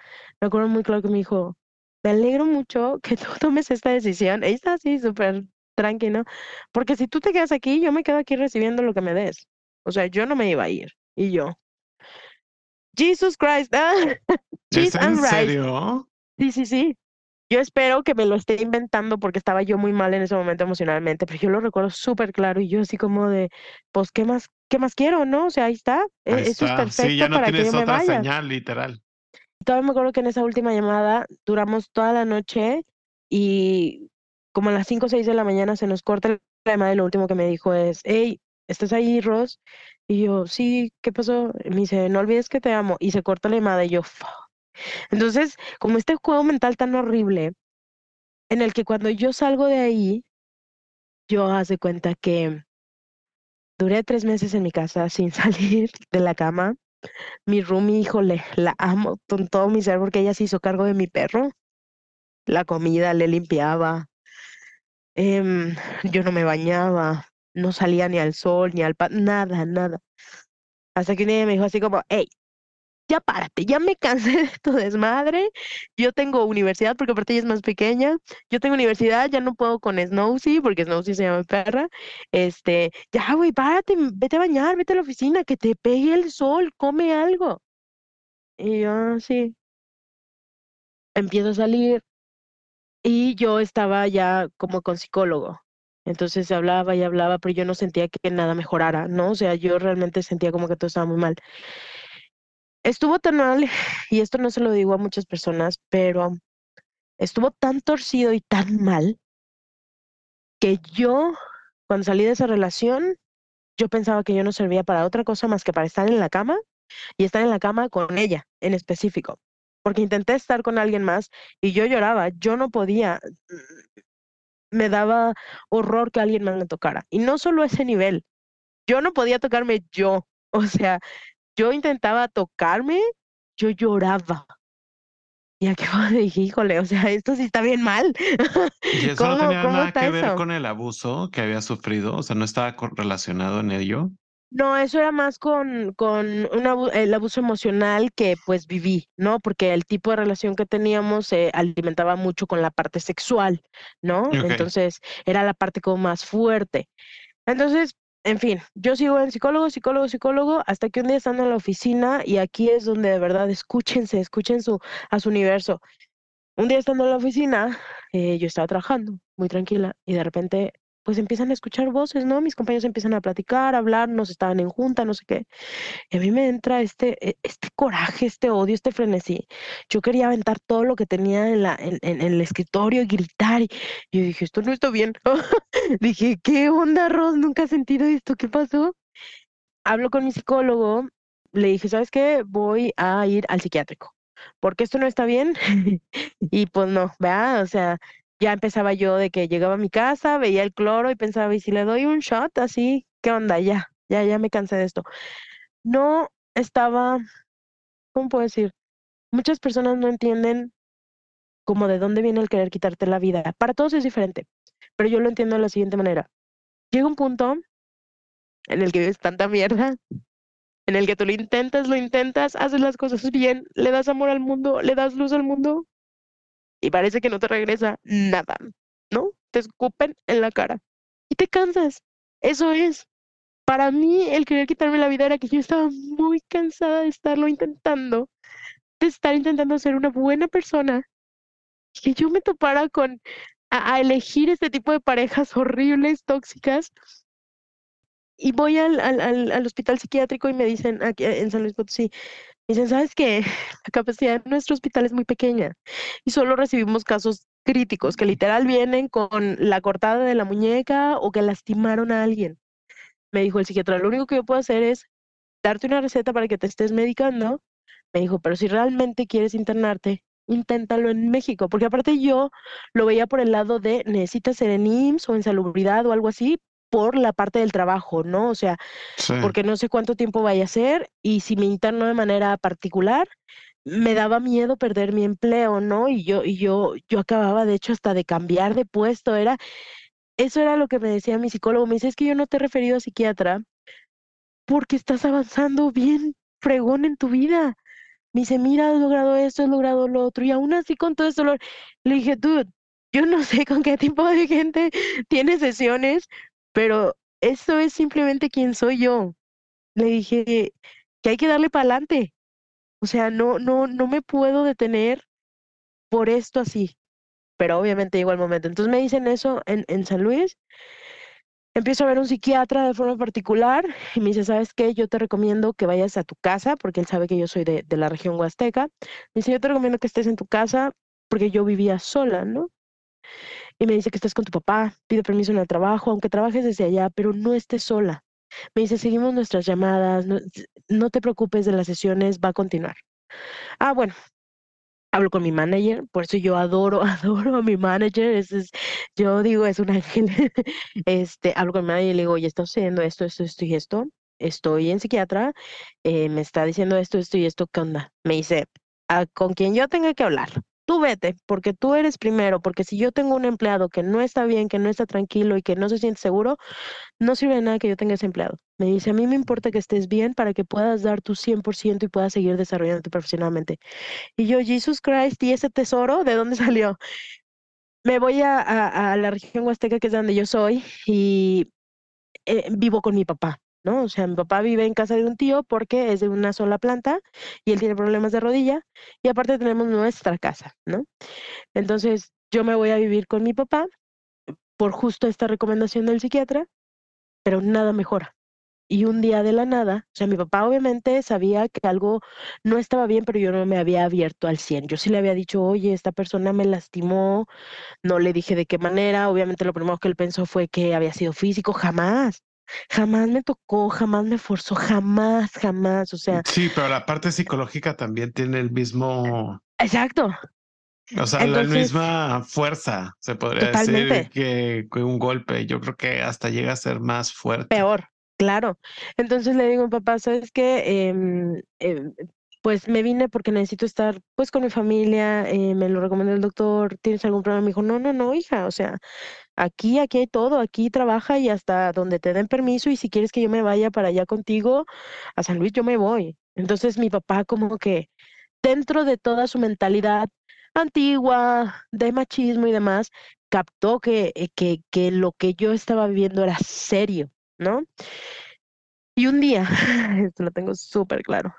me acuerdo muy claro que me dijo, me alegro mucho que tú tomes esta decisión. Ella está así súper tranquilo, porque si tú te quedas aquí, yo me quedo aquí recibiendo lo que me des. O sea, yo no me iba a ir. Y yo, Jesus Christ, ah, ¿Es en serio? Sí, sí, sí. Yo espero que me lo esté inventando porque estaba yo muy mal en ese momento emocionalmente, pero yo lo recuerdo súper claro y yo así como de, pues, ¿qué más, qué más quiero, no? O sea, ahí está. E, ahí Eso está. es perfecto sí, ya no para que tienes me otra vaya. señal, literal. Todavía me acuerdo que en esa última llamada duramos toda la noche y como a las 5 o 6 de la mañana se nos corta la llamada y lo último que me dijo es, hey, ¿estás ahí, Ross? Y yo, sí, ¿qué pasó? Y me dice, no olvides que te amo. Y se corta la llamada y yo, Fuck. Entonces, como este juego mental tan horrible, en el que cuando yo salgo de ahí, yo hace cuenta que duré tres meses en mi casa sin salir de la cama. Mi roomie, híjole, la amo con todo mi ser porque ella se hizo cargo de mi perro. La comida le limpiaba. Eh, yo no me bañaba, no salía ni al sol, ni al pa nada, nada. Hasta que un día me dijo así como, hey, ya párate, ya me cansé de tu desmadre. Yo tengo universidad porque aparte ella es más pequeña. Yo tengo universidad, ya no puedo con Snowsy porque Snowsy se llama perra. Este, ya, güey, párate, vete a bañar, vete a la oficina, que te pegue el sol, come algo. Y yo, sí. Empiezo a salir y yo estaba ya como con psicólogo. Entonces hablaba y hablaba, pero yo no sentía que nada mejorara, ¿no? O sea, yo realmente sentía como que todo estaba muy mal. Estuvo tan mal, y esto no se lo digo a muchas personas, pero estuvo tan torcido y tan mal que yo, cuando salí de esa relación, yo pensaba que yo no servía para otra cosa más que para estar en la cama y estar en la cama con ella en específico. Porque intenté estar con alguien más y yo lloraba, yo no podía, me daba horror que alguien más me tocara. Y no solo ese nivel, yo no podía tocarme yo, o sea, yo intentaba tocarme, yo lloraba. Y aquí dije, híjole, o sea, esto sí está bien mal. ¿Y eso no tenía nada que ver con el abuso que había sufrido? O sea, ¿no estaba relacionado en ello? No, eso era más con, con el abuso emocional que pues viví, ¿no? Porque el tipo de relación que teníamos se alimentaba mucho con la parte sexual, ¿no? Entonces era la parte como más fuerte. Entonces, en fin, yo sigo en psicólogo, psicólogo, psicólogo, hasta que un día estando en la oficina y aquí es donde de verdad escúchense, escuchen su, a su universo. Un día estando en la oficina, eh, yo estaba trabajando muy tranquila y de repente pues empiezan a escuchar voces, ¿no? Mis compañeros empiezan a platicar, hablar, nos estaban en junta, no sé qué. Y a mí me entra este, e, este coraje, este odio, este frenesí. Yo quería aventar todo lo que tenía en, la, en, en, el escritorio y gritar. Y yo dije, esto no está bien. dije, ¿qué onda, Ros? Nunca he sentido esto. ¿Qué pasó? Hablo con mi psicólogo. Le dije, ¿sabes qué? Voy a ir al psiquiátrico porque esto no está bien. y pues no, ¿verdad? O sea, ya empezaba yo de que llegaba a mi casa, veía el cloro y pensaba, ¿y si le doy un shot así? ¿Qué onda? Ya, ya, ya me cansé de esto. No estaba, ¿cómo puedo decir? Muchas personas no entienden como de dónde viene el querer quitarte la vida. Para todos es diferente, pero yo lo entiendo de la siguiente manera. Llega un punto en el que vives tanta mierda, en el que tú lo intentas, lo intentas, haces las cosas bien, le das amor al mundo, le das luz al mundo, y parece que no te regresa nada, ¿no? Te escupen en la cara y te cansas. Eso es. Para mí, el querer quitarme la vida era que yo estaba muy cansada de estarlo intentando, de estar intentando ser una buena persona, que yo me topara con a, elegir este tipo de parejas horribles, tóxicas. Y voy al, al, al, hospital psiquiátrico y me dicen, aquí en San Luis Potosí, Dicen, ¿sabes qué? La capacidad de nuestro hospital es muy pequeña y solo recibimos casos críticos que literal vienen con la cortada de la muñeca o que lastimaron a alguien. Me dijo el psiquiatra, lo único que yo puedo hacer es darte una receta para que te estés medicando. Me dijo, pero si realmente quieres internarte, inténtalo en México, porque aparte yo lo veía por el lado de necesitas ser en IMSS o en salubridad o algo así, por la parte del trabajo, ¿no? O sea, porque no sé cuánto tiempo vaya a ser y si me interno de manera particular, me daba miedo perder mi empleo, ¿no? Y yo, y yo, yo acababa de hecho hasta de cambiar de puesto, era, eso era lo que me decía mi psicólogo, me dice, es que yo no te he referido a psiquiatra porque estás avanzando bien fregón en tu vida. Me dice, mira, has logrado esto, has logrado lo otro, y aún así con todo esto, le dije, dude, yo no sé con qué tipo de gente tiene sesiones, pero eso es simplemente quién soy yo. Le dije que hay que darle para adelante. O sea, no, no, no me puedo detener por esto así. Pero obviamente llegó el momento. Entonces me dicen eso en, en San Luis. Empiezo a ver un psiquiatra de forma particular y me dice, ¿sabes qué? Yo te recomiendo que vayas a tu casa, porque él sabe que yo soy de, de la región huasteca. Me dice, yo te recomiendo que estés en tu casa porque yo vivía sola, ¿no? Y me dice que estás con tu papá, pide permiso en el trabajo, aunque trabajes desde allá, pero no estés sola. Me dice, seguimos nuestras llamadas, no, te preocupes de las sesiones, va a continuar. Ah, bueno, hablo con mi manager, por eso yo adoro, adoro a mi manager, es, yo digo, es un ángel. este, hablo con mi manager y le digo, oye, está sucediendo esto, esto, esto y esto, estoy en psiquiatra, eh, me está diciendo esto, esto y esto, ¿qué onda? Me dice, ah, con quien yo tenga que hablar, tú vete, porque tú eres primero, porque si yo tengo un empleado que no está bien, que no está tranquilo y que no se siente seguro, no sirve de nada que yo tenga ese empleado. Me dice, a mí me importa que estés bien para que puedas dar tu 100% y puedas seguir desarrollándote profesionalmente. Y yo, Jesus Christ, ¿y ese tesoro de dónde salió? Me voy a, la región huasteca, que es donde yo soy, y eh, vivo con mi papá. ¿No? O sea, mi papá vive en casa de un tío porque es de una sola planta y él tiene problemas de rodilla y aparte tenemos nuestra casa, ¿no? Entonces, yo me voy a vivir con mi papá por justo esta recomendación del psiquiatra, pero nada mejora. Y un día de la nada, o sea, mi papá obviamente sabía que algo no estaba bien, pero yo no me había abierto al 100. Yo sí le había dicho, oye, esta persona me lastimó, no le dije de qué manera, obviamente lo primero que él pensó fue que había sido físico, jamás Jamás me tocó, jamás me forzó, jamás, jamás. O sea, Sí, pero la parte psicológica también tiene el mismo, exacto. o sea, la Entonces- misma fuerza, se podría Totalmente. decir, que, que un golpe. Yo creo que hasta llega a ser más fuerte. Peor, claro. Entonces le digo, papá, ¿sabes qué? Em, em, pues me vine porque necesito estar pues con mi familia, eh, me lo recomendó el doctor, ¿tienes algún problema? Me dijo, no, no, no, hija, o sea, aquí, aquí hay todo, aquí trabaja y hasta donde te den permiso y si quieres que yo me vaya para allá contigo a San Luis, yo me voy. Entonces mi papá como que dentro de toda su mentalidad antigua, de machismo y demás, captó que, eh, que, que lo que yo estaba viviendo era serio, ¿no? Y un día, esto lo tengo súper claro,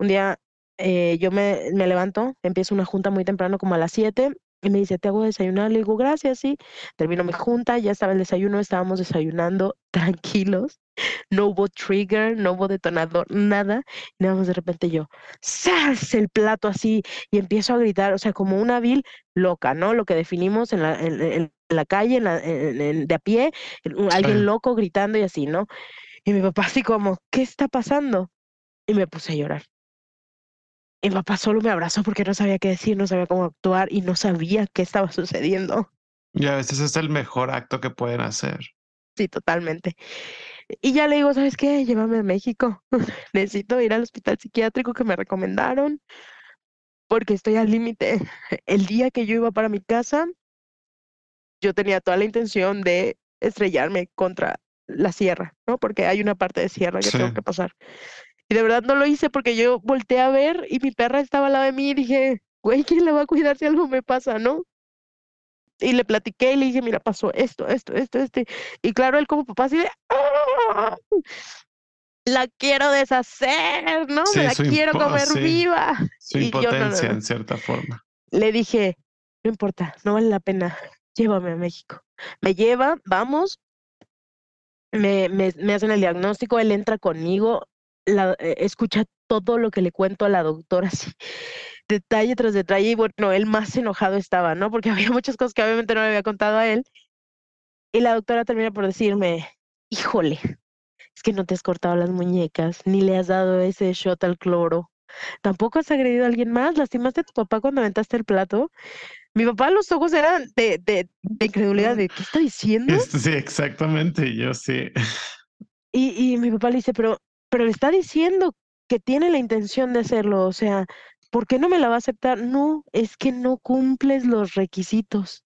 un día eh, yo me, me levanto, empiezo una junta muy temprano, como a las 7, y me dice, ¿te hago desayunar? Le digo, gracias, sí. Termino mi junta, ya estaba el desayuno, estábamos desayunando tranquilos, no hubo trigger, no hubo detonador, nada. Y nada más de repente yo, ¡zas! El plato así, y empiezo a gritar, o sea, como una vil loca, ¿no? Lo que definimos en la, en, en la calle, en la, de a pie, alguien loco gritando y así, ¿no? Y mi papá así como, ¿qué está pasando? Y me puse a llorar. Mi papá solo me abrazó porque no sabía qué decir, no sabía cómo actuar y no sabía qué estaba sucediendo. Y a veces es el mejor acto que pueden hacer. Sí, totalmente. Y ya le digo, ¿sabes qué? Llévame a México. Necesito ir al hospital psiquiátrico que me recomendaron porque estoy al límite. El día que yo iba para mi casa, yo tenía toda la intención de estrellarme contra la sierra, ¿no? Porque hay una parte de sierra que Sí. tengo que pasar. Y de verdad no lo hice porque yo volteé a ver y mi perra estaba al lado de mí y dije, güey, ¿quién la va a cuidar si algo me pasa, no? Y le platiqué y le dije, mira, pasó esto, esto, esto, esto. Y claro, él como papá así de, "Ah, la quiero deshacer, ¿no? Sí, Me la quiero comer sí. viva. Su Y yo, no, impotencia no. en cierta forma. Le dije, no importa, no vale la pena, llévame a México. Me lleva, vamos, me, me, me hacen el diagnóstico, él entra conmigo, la, eh, escucha todo lo que le cuento a la doctora, así, detalle tras detalle, y bueno, él más enojado estaba, ¿no? Porque había muchas cosas que obviamente no le había contado a él. Y la doctora termina por decirme, híjole, es que no te has cortado las muñecas, ni le has dado ese shot al cloro. Tampoco has agredido a alguien más, lastimaste a tu papá cuando aventaste el plato. Mi papá los ojos eran de, de, de incredulidad, de ¿qué está diciendo? Este, sí, exactamente. Yo sí. Y, y mi papá le dice, pero, pero le está diciendo que tiene la intención de hacerlo, o sea, ¿por qué no me la va a aceptar? No, es que no cumples los requisitos.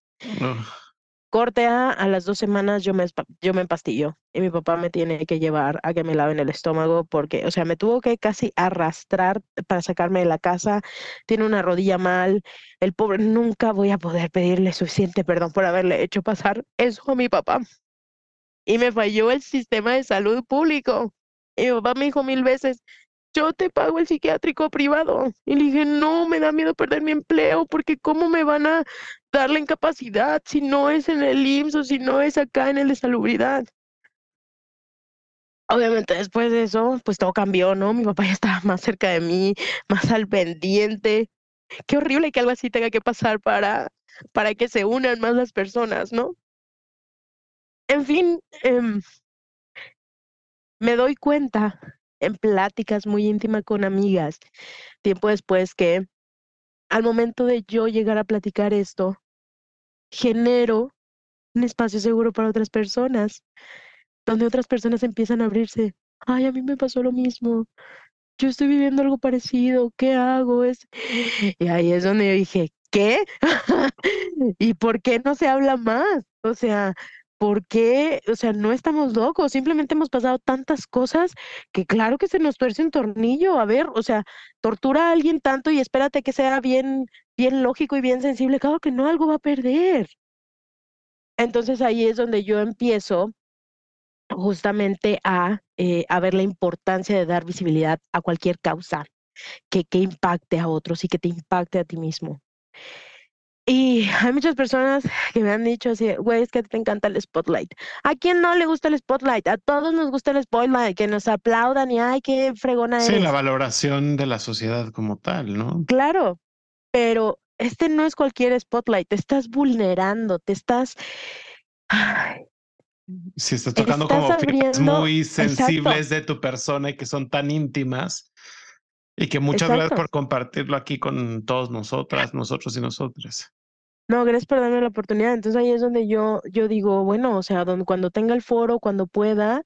Corte A, a las dos semanas yo me, yo me empastillo y mi papá me tiene que llevar a que me laven el estómago porque, o sea, me tuvo que casi arrastrar para sacarme de la casa. Tiene una rodilla mal. El pobre, nunca voy a poder pedirle suficiente perdón por haberle hecho pasar eso a mi papá. Y me falló el sistema de salud público. Y mi papá me dijo mil veces, yo te pago el psiquiátrico privado. Y le dije, no, me da miedo perder mi empleo porque ¿cómo me van a dar la incapacidad si no es en el IMSS o si no es acá en el de salubridad? Obviamente después de eso, pues todo cambió, ¿no? Mi papá ya estaba más cerca de mí, más al pendiente. Qué horrible que algo así tenga que pasar para, para que se unan más las personas, ¿no? En fin, em, me doy cuenta en pláticas muy íntimas con amigas, tiempo después que al momento de yo llegar a platicar esto, genero un espacio seguro para otras personas, donde otras personas empiezan a abrirse. Ay, a mí me pasó lo mismo. Yo estoy viviendo algo parecido. ¿Qué hago? Es... Y ahí es donde yo dije, ¿qué? ¿Y por qué no se habla más? O sea, ¿por qué? O sea, no estamos locos, simplemente hemos pasado tantas cosas que claro que se nos tuerce un tornillo. A ver, o sea, tortura a alguien tanto y espérate que sea bien, bien lógico y bien sensible. Claro que no, algo va a perder. Entonces ahí es donde yo empiezo justamente a, eh, ver la importancia de dar visibilidad a cualquier causa que impacte a otros y que te impacte a ti mismo. Y hay muchas personas que me han dicho así, güey, es que te encanta el spotlight. ¿A quién no le gusta el spotlight? A todos nos gusta el spotlight, que nos aplaudan y ay, qué fregona Sí, eres. la valoración de la sociedad como tal, ¿no? Claro, pero este no es cualquier spotlight, te estás vulnerando, te estás... Ay, Si estás tocando como fibras muy sensibles de tu persona y que son tan íntimas. Y que muchas gracias por compartirlo aquí con todos nosotras, nosotros y nosotras. No, gracias por darme la oportunidad. Entonces ahí es donde yo, yo digo, bueno, o sea, donde, cuando tenga el foro, cuando pueda,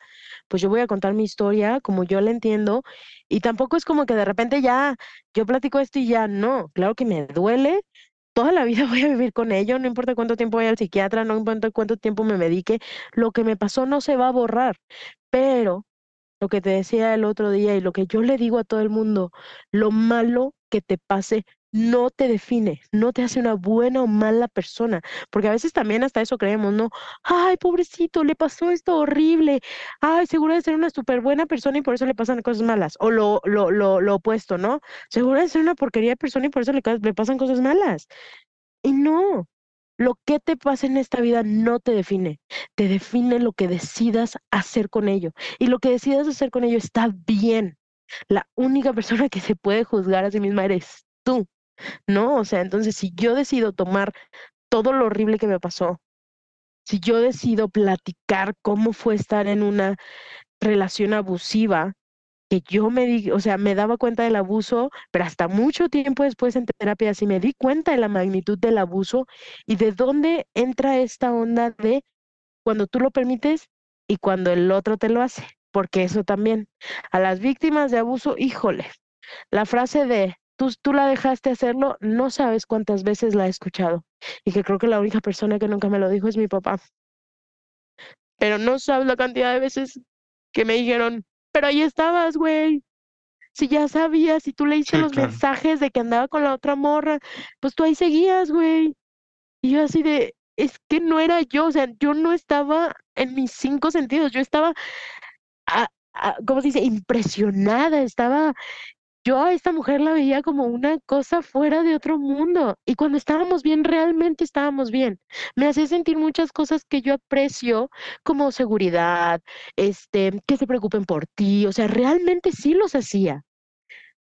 pues yo voy a contar mi historia como yo la entiendo. Y tampoco es como que de repente ya yo platico esto y ya no. Claro que me duele. Toda la vida voy a vivir con ello, no importa cuánto tiempo vaya al psiquiatra, no importa cuánto tiempo me medique, lo que me pasó no se va a borrar. Pero lo que te decía el otro día y lo que yo le digo a todo el mundo, lo malo que te pase no te define, no te hace una buena o mala persona, porque a veces también hasta eso creemos, ¿no? Ay, pobrecito, le pasó esto horrible, ay, seguro de ser una súper buena persona y por eso le pasan cosas malas, o lo, lo, lo, lo opuesto, ¿no? Seguro de ser una porquería de persona y por eso le, le pasan cosas malas. Y no, lo que te pasa en esta vida no te define, te define lo que decidas hacer con ello. Y lo que decidas hacer con ello está bien. La única persona que se puede juzgar a sí misma eres tú, ¿no? O sea, entonces si yo decido tomar todo lo horrible que me pasó, si yo decido platicar cómo fue estar en una relación abusiva, que yo me di, o sea, me daba cuenta del abuso, pero hasta mucho tiempo después en terapia sí me di cuenta de la magnitud del abuso y de dónde entra esta onda de cuando tú lo permites y cuando el otro te lo hace, porque eso también, a las víctimas de abuso, híjole, la frase de tú, tú la dejaste hacerlo, no sabes cuántas veces la he escuchado y que creo que la única persona que nunca me lo dijo es mi papá. Pero no sabes la cantidad de veces que me dijeron, pero ahí estabas, güey. Si ya sabías, si tú leíste los mensajes de que andaba con la otra morra, pues tú ahí seguías, güey. Y yo así de, es que no era yo, o sea, yo no estaba en mis cinco sentidos, yo estaba, a, ¿cómo se dice? Impresionada, estaba yo a esta mujer la veía como una cosa fuera de otro mundo. Y cuando estábamos bien, realmente estábamos bien. Me hacía sentir muchas cosas que yo aprecio, como seguridad, este, que se preocupen por ti. O sea, realmente sí los hacía.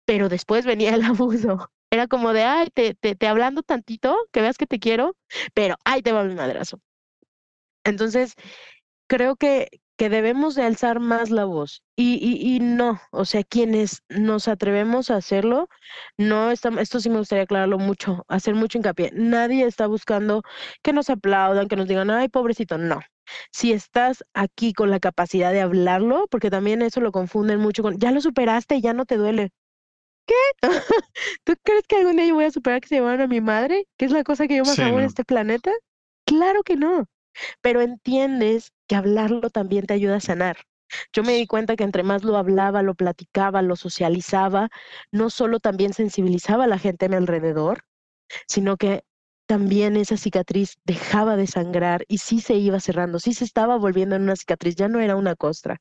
Pero después venía el abuso. Era como de, ay, te, te, hablando tantito, que veas que te quiero, pero ay, te va mi madrazo. Entonces, creo que, que debemos de alzar más la voz. Y, y, y, no, o sea, quienes nos atrevemos a hacerlo, no estamos, esto sí me gustaría aclararlo mucho, hacer mucho hincapié. Nadie está buscando que nos aplaudan, que nos digan, ay, pobrecito, no. Si estás aquí con la capacidad de hablarlo, porque también eso lo confunden mucho con, ya lo superaste y ya no te duele. ¿Qué? ¿Tú crees que algún día yo voy a superar que se llevaron a mi madre? ¿Que es la cosa que yo más amo en este planeta? Claro que no pero entiendes que hablarlo también te ayuda a sanar. Yo me di cuenta que entre más lo hablaba, lo platicaba, lo socializaba, no solo también sensibilizaba a la gente a mi alrededor, sino que también esa cicatriz dejaba de sangrar y sí se iba cerrando, sí se estaba volviendo en una cicatriz, ya no era una costra.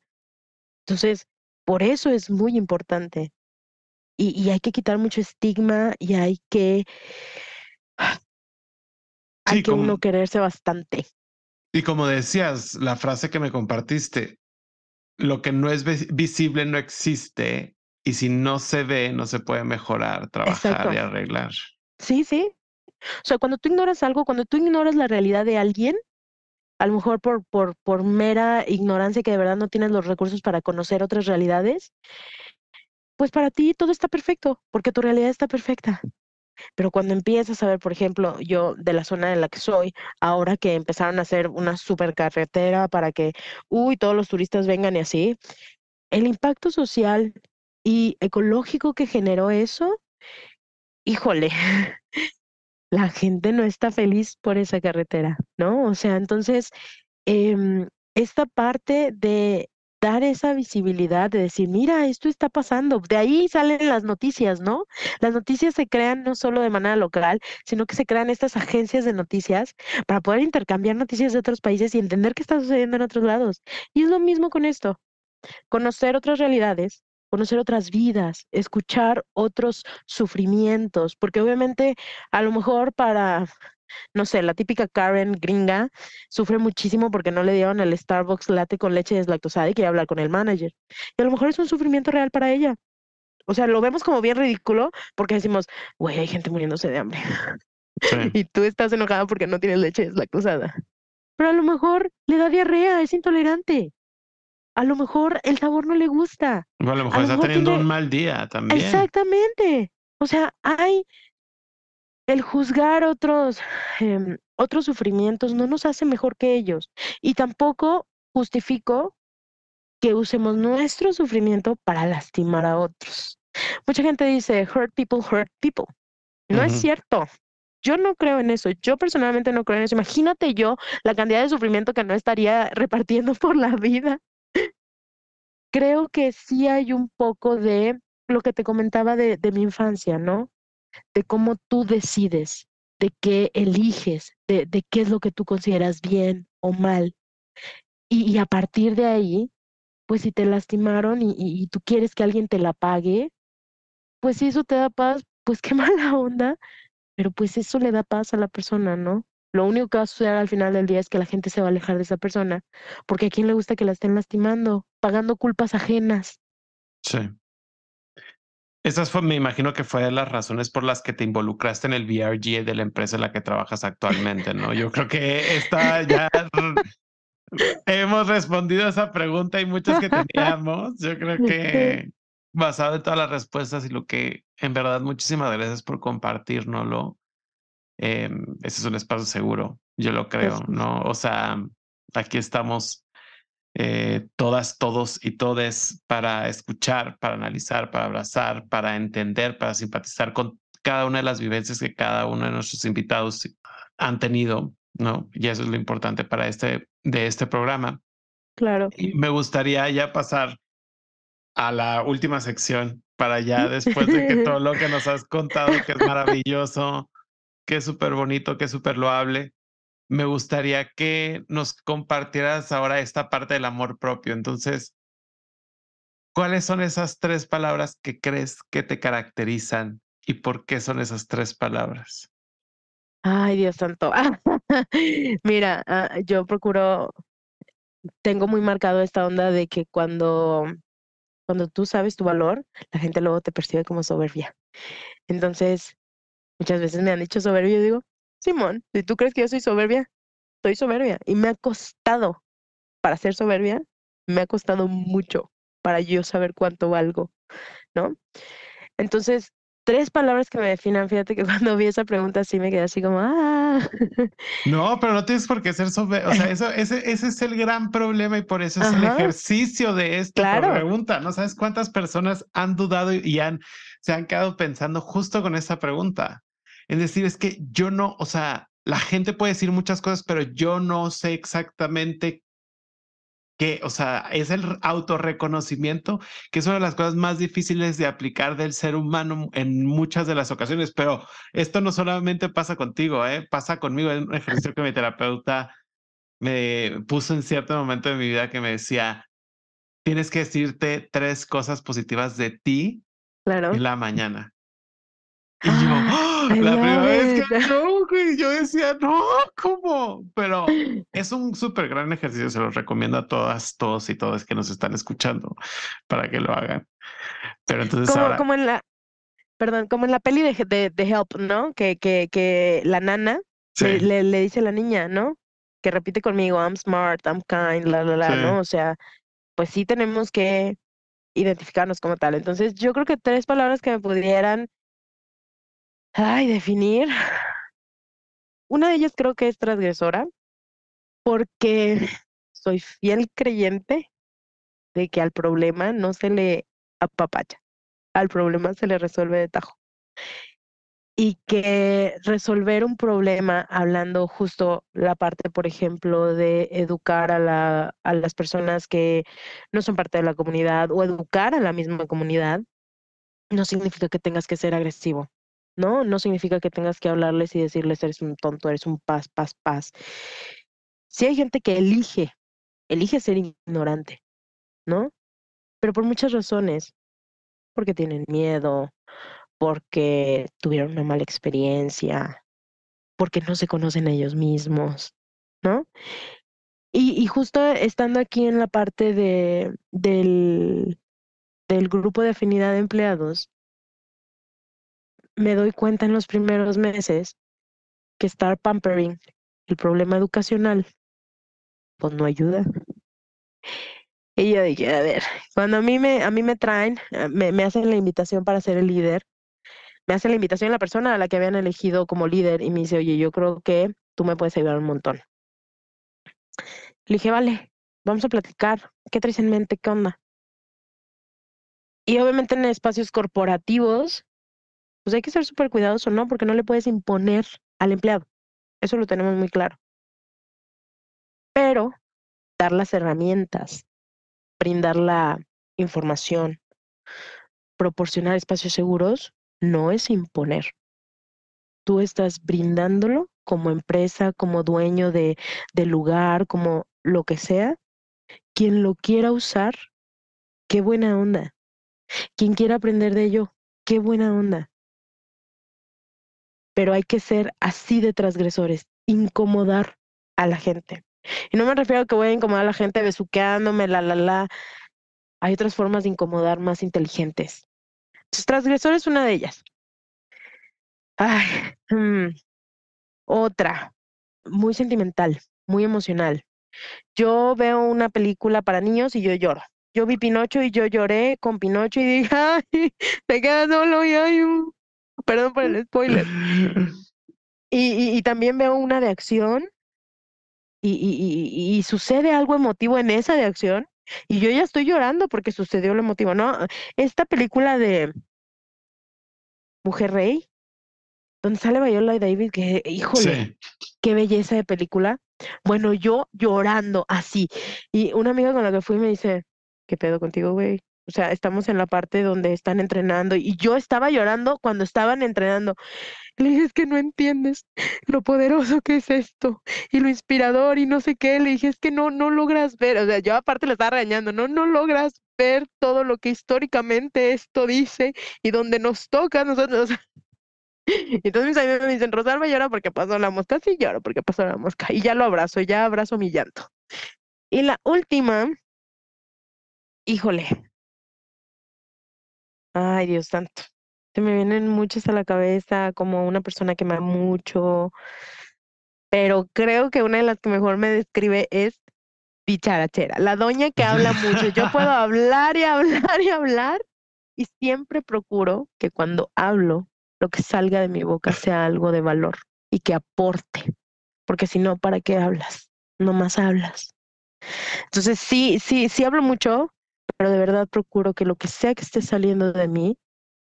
Entonces, por eso es muy importante. Y, y hay que quitar mucho estigma y hay que... Hay que uno quererse bastante. Y como decías, la frase que me compartiste, lo que no es visible no existe y si no se ve, no se puede mejorar, trabajar y arreglar. Sí, sí. O sea, cuando tú ignoras algo, cuando tú ignoras la realidad de alguien, a lo mejor por, por, por mera ignorancia que de verdad no tienes los recursos para conocer otras realidades, pues para ti todo está perfecto, porque tu realidad está perfecta. Pero cuando empiezas a ver, por ejemplo, yo de la zona en la que soy, ahora que empezaron a hacer una supercarretera para que, uy, todos los turistas vengan y así, el impacto social y ecológico que generó eso, híjole, la gente no está feliz por esa carretera, ¿no? O sea, entonces, em, esta parte de dar esa visibilidad de decir, mira, esto está pasando. De ahí salen las noticias, ¿no? Las noticias se crean no solo de manera local, sino que se crean estas agencias de noticias para poder intercambiar noticias de otros países y entender qué está sucediendo en otros lados. Y es lo mismo con esto, conocer otras realidades, conocer otras vidas, escuchar otros sufrimientos, porque obviamente a lo mejor para no sé, la típica Karen gringa sufre muchísimo porque no le dieron el Starbucks latte con leche deslactosada y quiere hablar con el manager. Y a lo mejor es un sufrimiento real para ella. O sea, lo vemos como bien ridículo porque decimos, güey, hay gente muriéndose de hambre. y tú estás enojada porque no tienes leche deslactosada. pero a lo mejor le da diarrea, es intolerante. A lo mejor el sabor no le gusta. A lo mejor está teniendo un mal día también. Exactamente. O sea, hay el juzgar otros, em, otros sufrimientos no nos hace mejor que ellos. Y tampoco justifico que usemos nuestro sufrimiento para lastimar a otros. Mucha gente dice, hurt people, hurt people. No es cierto. Yo no creo en eso. Yo personalmente no creo en eso. Imagínate yo la cantidad de sufrimiento que no estaría repartiendo por la vida. creo que sí hay un poco de lo que te comentaba de, de mi infancia, ¿no? De cómo tú decides, de qué eliges, de, de qué es lo que tú consideras bien o mal. Y, y a partir de ahí, pues si te lastimaron y, y, tú quieres que alguien te la pague, pues si eso te da paz, pues qué mala onda, pero pues eso le da paz a la persona, ¿no? Lo único que va a suceder al final del día es que la gente se va a alejar de esa persona, porque a quién le gusta que la estén lastimando, pagando culpas ajenas. Sí. Esas fue, me imagino que fue de las razones por las que te involucraste en el VRG de la empresa en la que trabajas actualmente, ¿no? Yo creo que esta ya hemos respondido a esa pregunta y muchas que teníamos. Yo creo que basado en todas las respuestas y lo que en verdad muchísimas gracias por compartirnoslo. Eh, ese es un espacio seguro, yo lo creo, ¿no? O sea, aquí estamos eh, todas, todos y todes para escuchar, para analizar, para abrazar, para entender, para simpatizar con cada una de las vivencias que cada uno de nuestros invitados han tenido, ¿no? Y eso es lo importante para este, de este programa. Claro. Y me gustaría ya pasar a la última sección para ya después de que todo lo que nos has contado, que es maravilloso, que es súper bonito, que es súper loable, me gustaría que nos compartieras ahora esta parte del amor propio. Entonces, ¿cuáles son esas tres palabras que crees que te caracterizan y por qué son esas tres palabras? Ay, Dios santo. Mira, ah, yo procuro, tengo muy marcado esta onda de que cuando, cuando tú sabes tu valor, la gente luego te percibe como soberbia. Entonces, muchas veces me han dicho soberbia y digo, Simón, si tú crees que yo soy soberbia, soy soberbia. Y me ha costado, para ser soberbia, me ha costado mucho para yo saber cuánto valgo, ¿no? Entonces, tres palabras que me definan, fíjate que cuando vi esa pregunta sí me quedé así como, ah. No, pero no tienes por qué ser soberbia. O sea, eso, ese, ese es el gran problema y por eso es el ejercicio de esta pregunta. ¿No sabes cuántas personas han dudado y han, se han quedado pensando justo con esta pregunta? Es decir, es que yo no, o sea, la gente puede decir muchas cosas, pero yo no sé exactamente qué, o sea, es el autorreconocimiento, que es una de las cosas más difíciles de aplicar del ser humano en muchas de las ocasiones, pero esto no solamente pasa contigo, ¿eh? pasa conmigo, es un ejercicio que mi terapeuta me puso en cierto momento de mi vida que me decía, tienes que decirte tres cosas positivas de ti en la mañana. Y yo, ¡Ah! la primera vez que no, güey, yo decía, no, ¿cómo? Pero es un súper gran ejercicio, se los recomiendo a todas, todos y todas que nos están escuchando para que lo hagan. Pero entonces como, ahora... Como en la, perdón, como en la peli de, de, Help, ¿no? Que, que, que la nana le, le, dice a la niña, ¿no? Que repite conmigo, I'm smart, I'm kind, la, la, la, ¿no? O sea, pues sí tenemos que identificarnos como tal. Entonces, yo creo que tres palabras que me pudieran Ay, definir. Una de ellas creo que es transgresora, porque soy fiel creyente de que al problema no se le apapacha, al problema se le resuelve de tajo. Y que resolver un problema, hablando justo la parte, por ejemplo, de educar a, la, a las personas que no son parte de la comunidad o educar a la misma comunidad, no significa que tengas que ser agresivo ¿no? No significa que tengas que hablarles y decirles eres un tonto, eres un paz, paz, paz. Si hay gente que elige, elige ser ignorante, ¿no? Pero por muchas razones, porque tienen miedo, porque tuvieron una mala experiencia, porque no se conocen a ellos mismos, ¿no? Y, y justo estando aquí en la parte de, del, del grupo de afinidad de empleados, me doy cuenta en los primeros meses que estar pampering, el problema educacional, pues no ayuda. Y yo dije, a ver, cuando a mí me, a mí me traen, me, me hacen la invitación para ser el líder, me hace la invitación la persona a la que habían elegido como líder y me dice, oye, yo creo que tú me puedes ayudar un montón. Le dije, vale, vamos a platicar. ¿Qué traes en mente? ¿Qué onda? Y obviamente en espacios corporativos, pues hay que ser súper cuidadoso, ¿no? Porque no le puedes imponer al empleado. Eso lo tenemos muy claro. Pero dar las herramientas, brindar la información, proporcionar espacios seguros, no es imponer. Tú estás brindándolo como empresa, como dueño de, lugar, como lo que sea. Quien lo quiera usar, qué buena onda. Quien quiera aprender de ello, qué buena onda. Pero hay que ser así de transgresores, incomodar a la gente. Y no me refiero a que voy a incomodar a la gente besuqueándome, la, la, la. Hay otras formas de incomodar más inteligentes. transgresor es una de ellas. Ay, mm, otra, muy sentimental, muy emocional. Yo veo una película para niños y yo lloro. Yo vi Pinocho y yo lloré con Pinocho y dije, ay, te quedas solo y ay, perdón por el spoiler. Y, y, y también veo una de acción y, y, y, sucede algo emotivo en esa de acción y yo ya estoy llorando porque sucedió lo emotivo, ¿no? Esta película de Mujer Rey, donde sale Viola David, que híjole, qué belleza de película. Bueno, yo llorando así. Y una amiga con la que fui me dice, ¿qué pedo contigo, güey? O sea, estamos en la parte donde están entrenando y yo estaba llorando cuando estaban entrenando. Le dije, es que no entiendes lo poderoso que es esto y lo inspirador y no sé qué. Le dije, es que no, no logras ver. O sea, yo aparte le estaba regañando, no, no logras ver todo lo que históricamente esto dice y donde nos toca nosotros. Entonces mis amigos me dicen, Rosalba llora porque pasó la mosca. Sí, lloro porque pasó la mosca. Y ya lo abrazo, ya abrazo mi llanto. Y la última, híjole. Ay, Dios santo. Se me vienen muchas a la cabeza como una persona que me ama mucho. Pero creo que una de las que mejor me describe es dicharachera. La doña que habla mucho. Yo puedo hablar y hablar y hablar. Y siempre procuro que cuando hablo lo que salga de mi boca sea algo de valor y que aporte, porque si no, ¿para qué hablas? No más hablas. Entonces, sí, sí, sí hablo mucho, pero de verdad procuro que lo que sea que esté saliendo de mí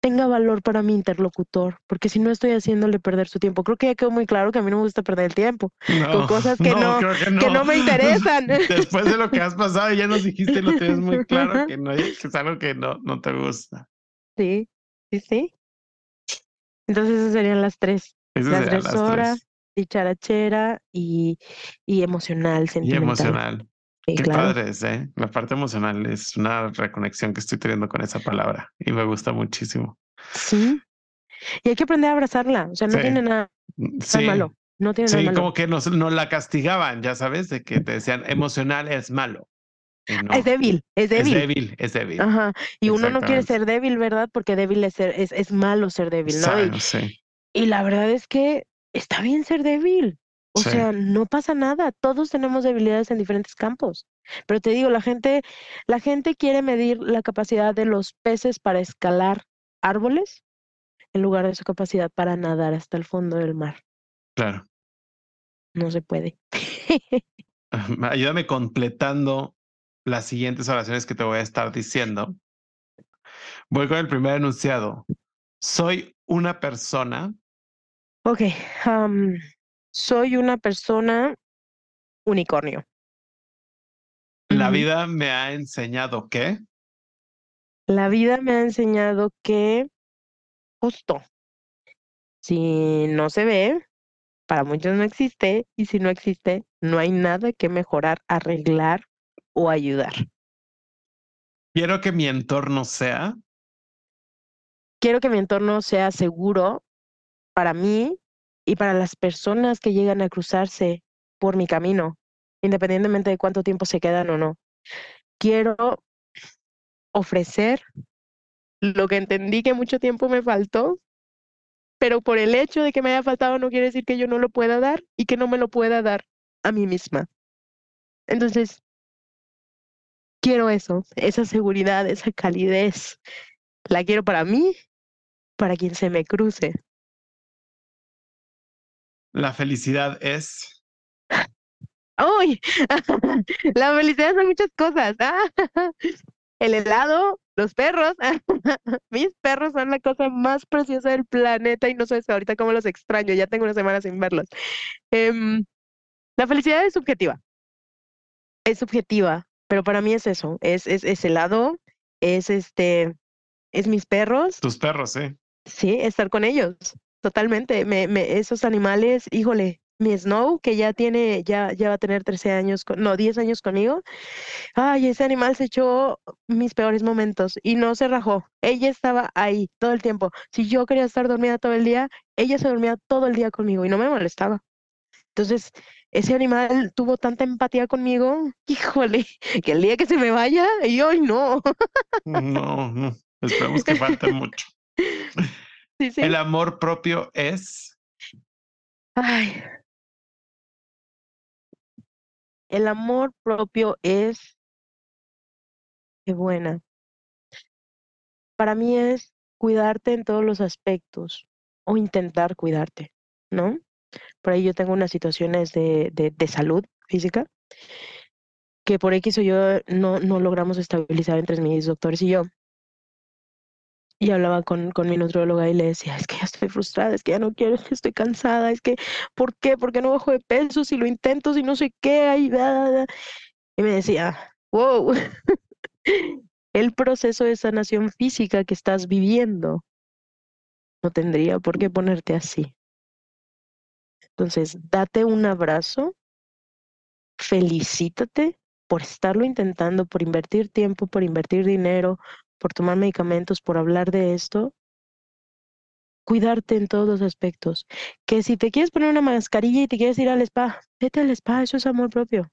tenga valor para mi interlocutor, porque si no estoy haciéndole perder su tiempo. Creo que ya quedó muy claro que a mí no me gusta perder el tiempo con cosas que no, que no, que no. me interesan. Después de lo que has pasado, ya nos dijiste, lo tienes muy claro, que, no, que es algo que no, no te gusta. Sí, sí, sí. Entonces esas serían las tres. Esas Transgresora, dicharachera y, y emocional, sentimental. Y emocional. Sí, Qué claro. padre es, ¿eh? La parte emocional es una reconexión que estoy teniendo con esa palabra y me gusta muchísimo. Sí. Y hay que aprender a abrazarla. O sea, no sí. tiene nada sí. malo. No tiene nada malo. como que nos, nos la castigaban, ya sabes, de que te decían emocional es malo. No. Es débil, es débil. Es débil, es débil. Ajá. Y uno no quiere ser débil, ¿verdad? Porque débil es, ser, es, es malo ser débil, ¿no? y, sí. y la verdad es que está bien ser débil. O sí. sea, no pasa nada. Todos tenemos debilidades en diferentes campos. Pero te digo, la gente, la gente quiere medir la capacidad de los peces para escalar árboles en lugar de su capacidad para nadar hasta el fondo del mar. Claro. No se puede. Ayúdame completando las siguientes oraciones que te voy a estar diciendo. Voy con el primer enunciado. Soy una persona. Ok. Um, soy una persona unicornio. La vida me ha enseñado que. La vida me ha enseñado que justo. Si no se ve, para muchos no existe, y si no existe, no hay nada que mejorar, arreglar o ayudar. Quiero que mi entorno sea. Quiero que mi entorno sea seguro para mí y para las personas que llegan a cruzarse por mi camino, independientemente de cuánto tiempo se quedan o no. Quiero ofrecer lo que entendí que mucho tiempo me faltó, pero por el hecho de que me haya faltado no quiere decir que yo no lo pueda dar y que no me lo pueda dar a mí misma. Entonces, quiero eso, esa seguridad, esa calidez. La quiero para mí, para quien se me cruce. La felicidad es. ¡Uy! La felicidad son muchas cosas. El helado, los perros. Mis perros son la cosa más preciosa del planeta y no sé ahorita cómo los extraño. Ya tengo una semana sin verlos. Em, la felicidad es subjetiva. Es subjetiva, pero para mí es eso. Es, es, es helado, es este, es mis perros. Tus perros, sí. Sí, estar con ellos. Totalmente. Me, me, esos animales, híjole, mi Snow, que ya tiene, ya, ya va a tener 13 años, no, 10 años conmigo. Ay, ese animal se echó mis peores momentos y no se rajó. Ella estaba ahí todo el tiempo. Si yo quería estar dormida todo el día, ella se dormía todo el día conmigo y no me molestaba. Entonces, ese animal tuvo tanta empatía conmigo, híjole, que el día que se me vaya, y hoy no. No, no, esperemos que falte mucho. Sí, sí. El amor propio es. Ay, el amor propio es, qué buena. Para mí es cuidarte en todos los aspectos o intentar cuidarte, ¿no? Por ahí yo tengo unas situaciones de, de, de salud física que por X o yo no, no logramos estabilizar entre mis doctores y yo. Y hablaba con, con mi nutrióloga y le decía, es que ya estoy frustrada, es que ya no quiero, es que estoy cansada, es que, ¿por qué? ¿Por qué no bajo de peso si lo intento, si no sé qué? Y, y me decía, wow, el proceso de sanación física que estás viviendo no tendría por qué ponerte así. Entonces, date un abrazo, felicítate por estarlo intentando, por invertir tiempo, por invertir dinero, por tomar medicamentos, por hablar de esto, cuidarte en todos los aspectos. Que si te quieres poner una mascarilla y te quieres ir al spa, vete al spa, eso es amor propio.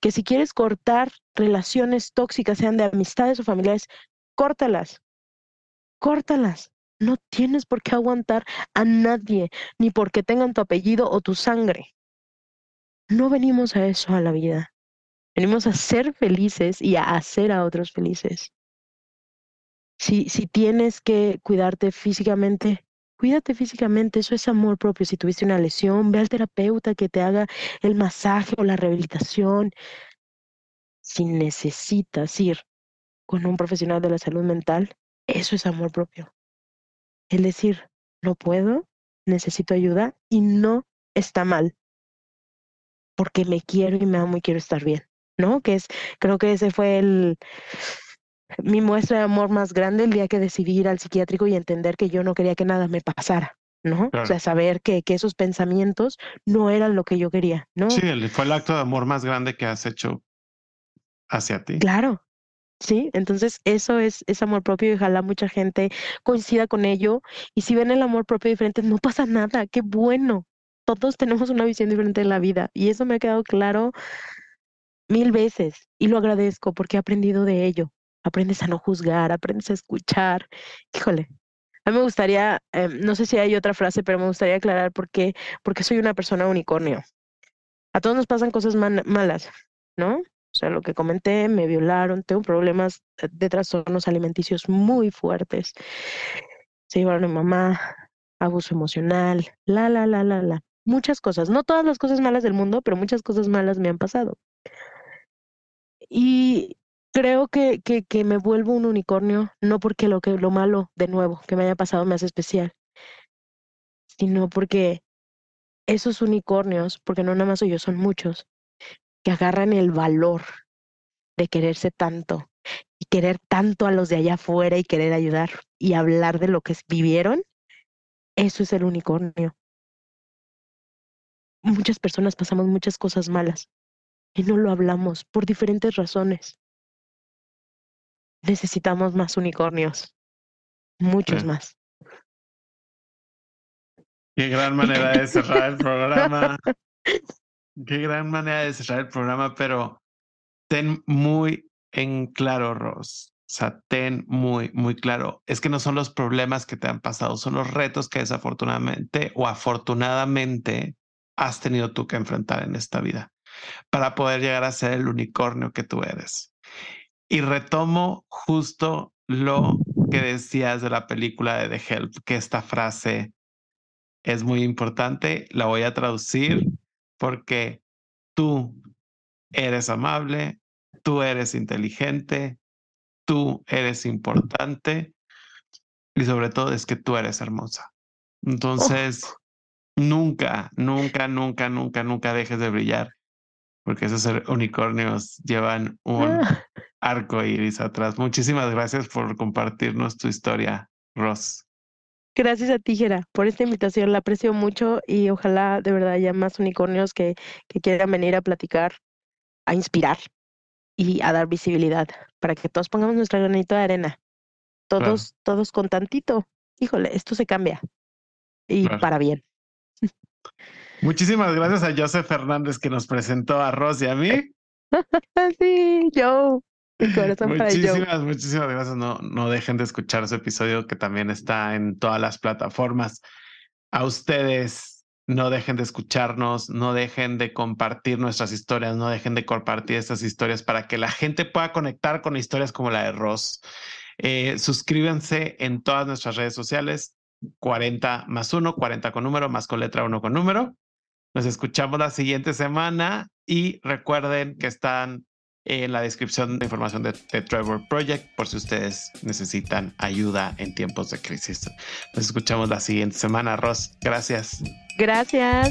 Que si quieres cortar relaciones tóxicas, sean de amistades o familiares, córtalas. Córtalas. No tienes por qué aguantar a nadie, ni porque tengan tu apellido o tu sangre. No venimos a eso a la vida. Venimos a ser felices y a hacer a otros felices. Si, tienes que cuidarte físicamente, cuídate físicamente, eso es amor propio. Si tuviste una lesión, ve al terapeuta que te haga el masaje o la rehabilitación. Si necesitas ir con un profesional de la salud mental, eso es amor propio. Es decir, no puedo, necesito ayuda y no está mal, porque me quiero y me amo y quiero estar bien, ¿no? Que es, creo que ese fue el, mi muestra de amor más grande el día que decidí ir al psiquiátrico y entender que yo no quería que nada me pasara, ¿no? O sea, saber que, que esos pensamientos no eran lo que yo quería, ¿no? Sí, fue el acto de amor más grande que has hecho hacia ti. Claro, Sí, entonces eso es, es amor propio y ojalá mucha gente coincida con ello. Y si ven el amor propio diferente, no pasa nada, qué bueno. Todos tenemos una visión diferente de la vida y eso me ha quedado claro mil veces y lo agradezco porque he aprendido de ello. Aprendes a no juzgar, aprendes a escuchar. Híjole, a mí me gustaría, eh, no sé si hay otra frase, pero me gustaría aclarar por qué, porque soy una persona unicornio. A todos nos pasan cosas malas, ¿no? O sea, lo que comenté, me violaron, tengo problemas de trastornos alimenticios muy fuertes. Se llevaron a mi mamá, abuso emocional, la, la, la, la, la. Muchas cosas. No todas las cosas malas del mundo, pero muchas cosas malas me han pasado. Y creo que, que, me vuelvo un unicornio, no porque lo, que, lo malo, de nuevo, que me haya pasado me hace especial, sino porque esos unicornios, porque no nada más soy yo, son muchos, que agarran el valor de quererse tanto y querer tanto a los de allá afuera y querer ayudar y hablar de lo que vivieron, eso es el unicornio. Muchas personas pasamos muchas cosas malas y no lo hablamos por diferentes razones. Necesitamos más unicornios, muchos más. Qué gran manera de cerrar el programa. Qué gran manera de cerrar el programa, pero ten muy en claro, Ross. O sea, ten muy, muy claro. Es que no son los problemas que te han pasado, son los retos que desafortunadamente o afortunadamente has tenido tú que enfrentar en esta vida. para poder llegar a ser el unicornio que tú eres. Y retomo justo lo que decías de la película de The Help, que esta frase es muy importante, la voy a traducir porque tú eres amable, tú eres inteligente, tú eres importante y sobre todo es que tú eres hermosa. Entonces, nunca, nunca, nunca, nunca, nunca dejes de brillar porque esos unicornios llevan un ah. Arco iris atrás. Muchísimas gracias por compartirnos tu historia, Ross. Gracias a ti, Jera, por esta invitación. La aprecio mucho y ojalá de verdad haya más unicornios que, que quieran venir a platicar, a inspirar y a dar visibilidad para que todos pongamos nuestra granito de arena. Todos, todos con tantito. Híjole, esto se cambia y para bien. Muchísimas gracias a Joseph Fernández que nos presentó a Ross y a mí. sí, yo. Muchísimas, muchísimas gracias. No, no dejen de escuchar su episodio que también está en todas las plataformas. A ustedes, no dejen de escucharnos, no dejen de compartir nuestras historias, no dejen de compartir estas historias para que la gente pueda conectar con historias como la de Ross. Eh, suscríbanse en todas nuestras redes sociales, 40 más 1, 40 con número, más con letra 1 con número. Nos escuchamos la siguiente semana y recuerden que están en la descripción de información de, Trevor Project por si ustedes necesitan ayuda en tiempos de crisis. Nos escuchamos la siguiente semana, Ross. Gracias. Gracias.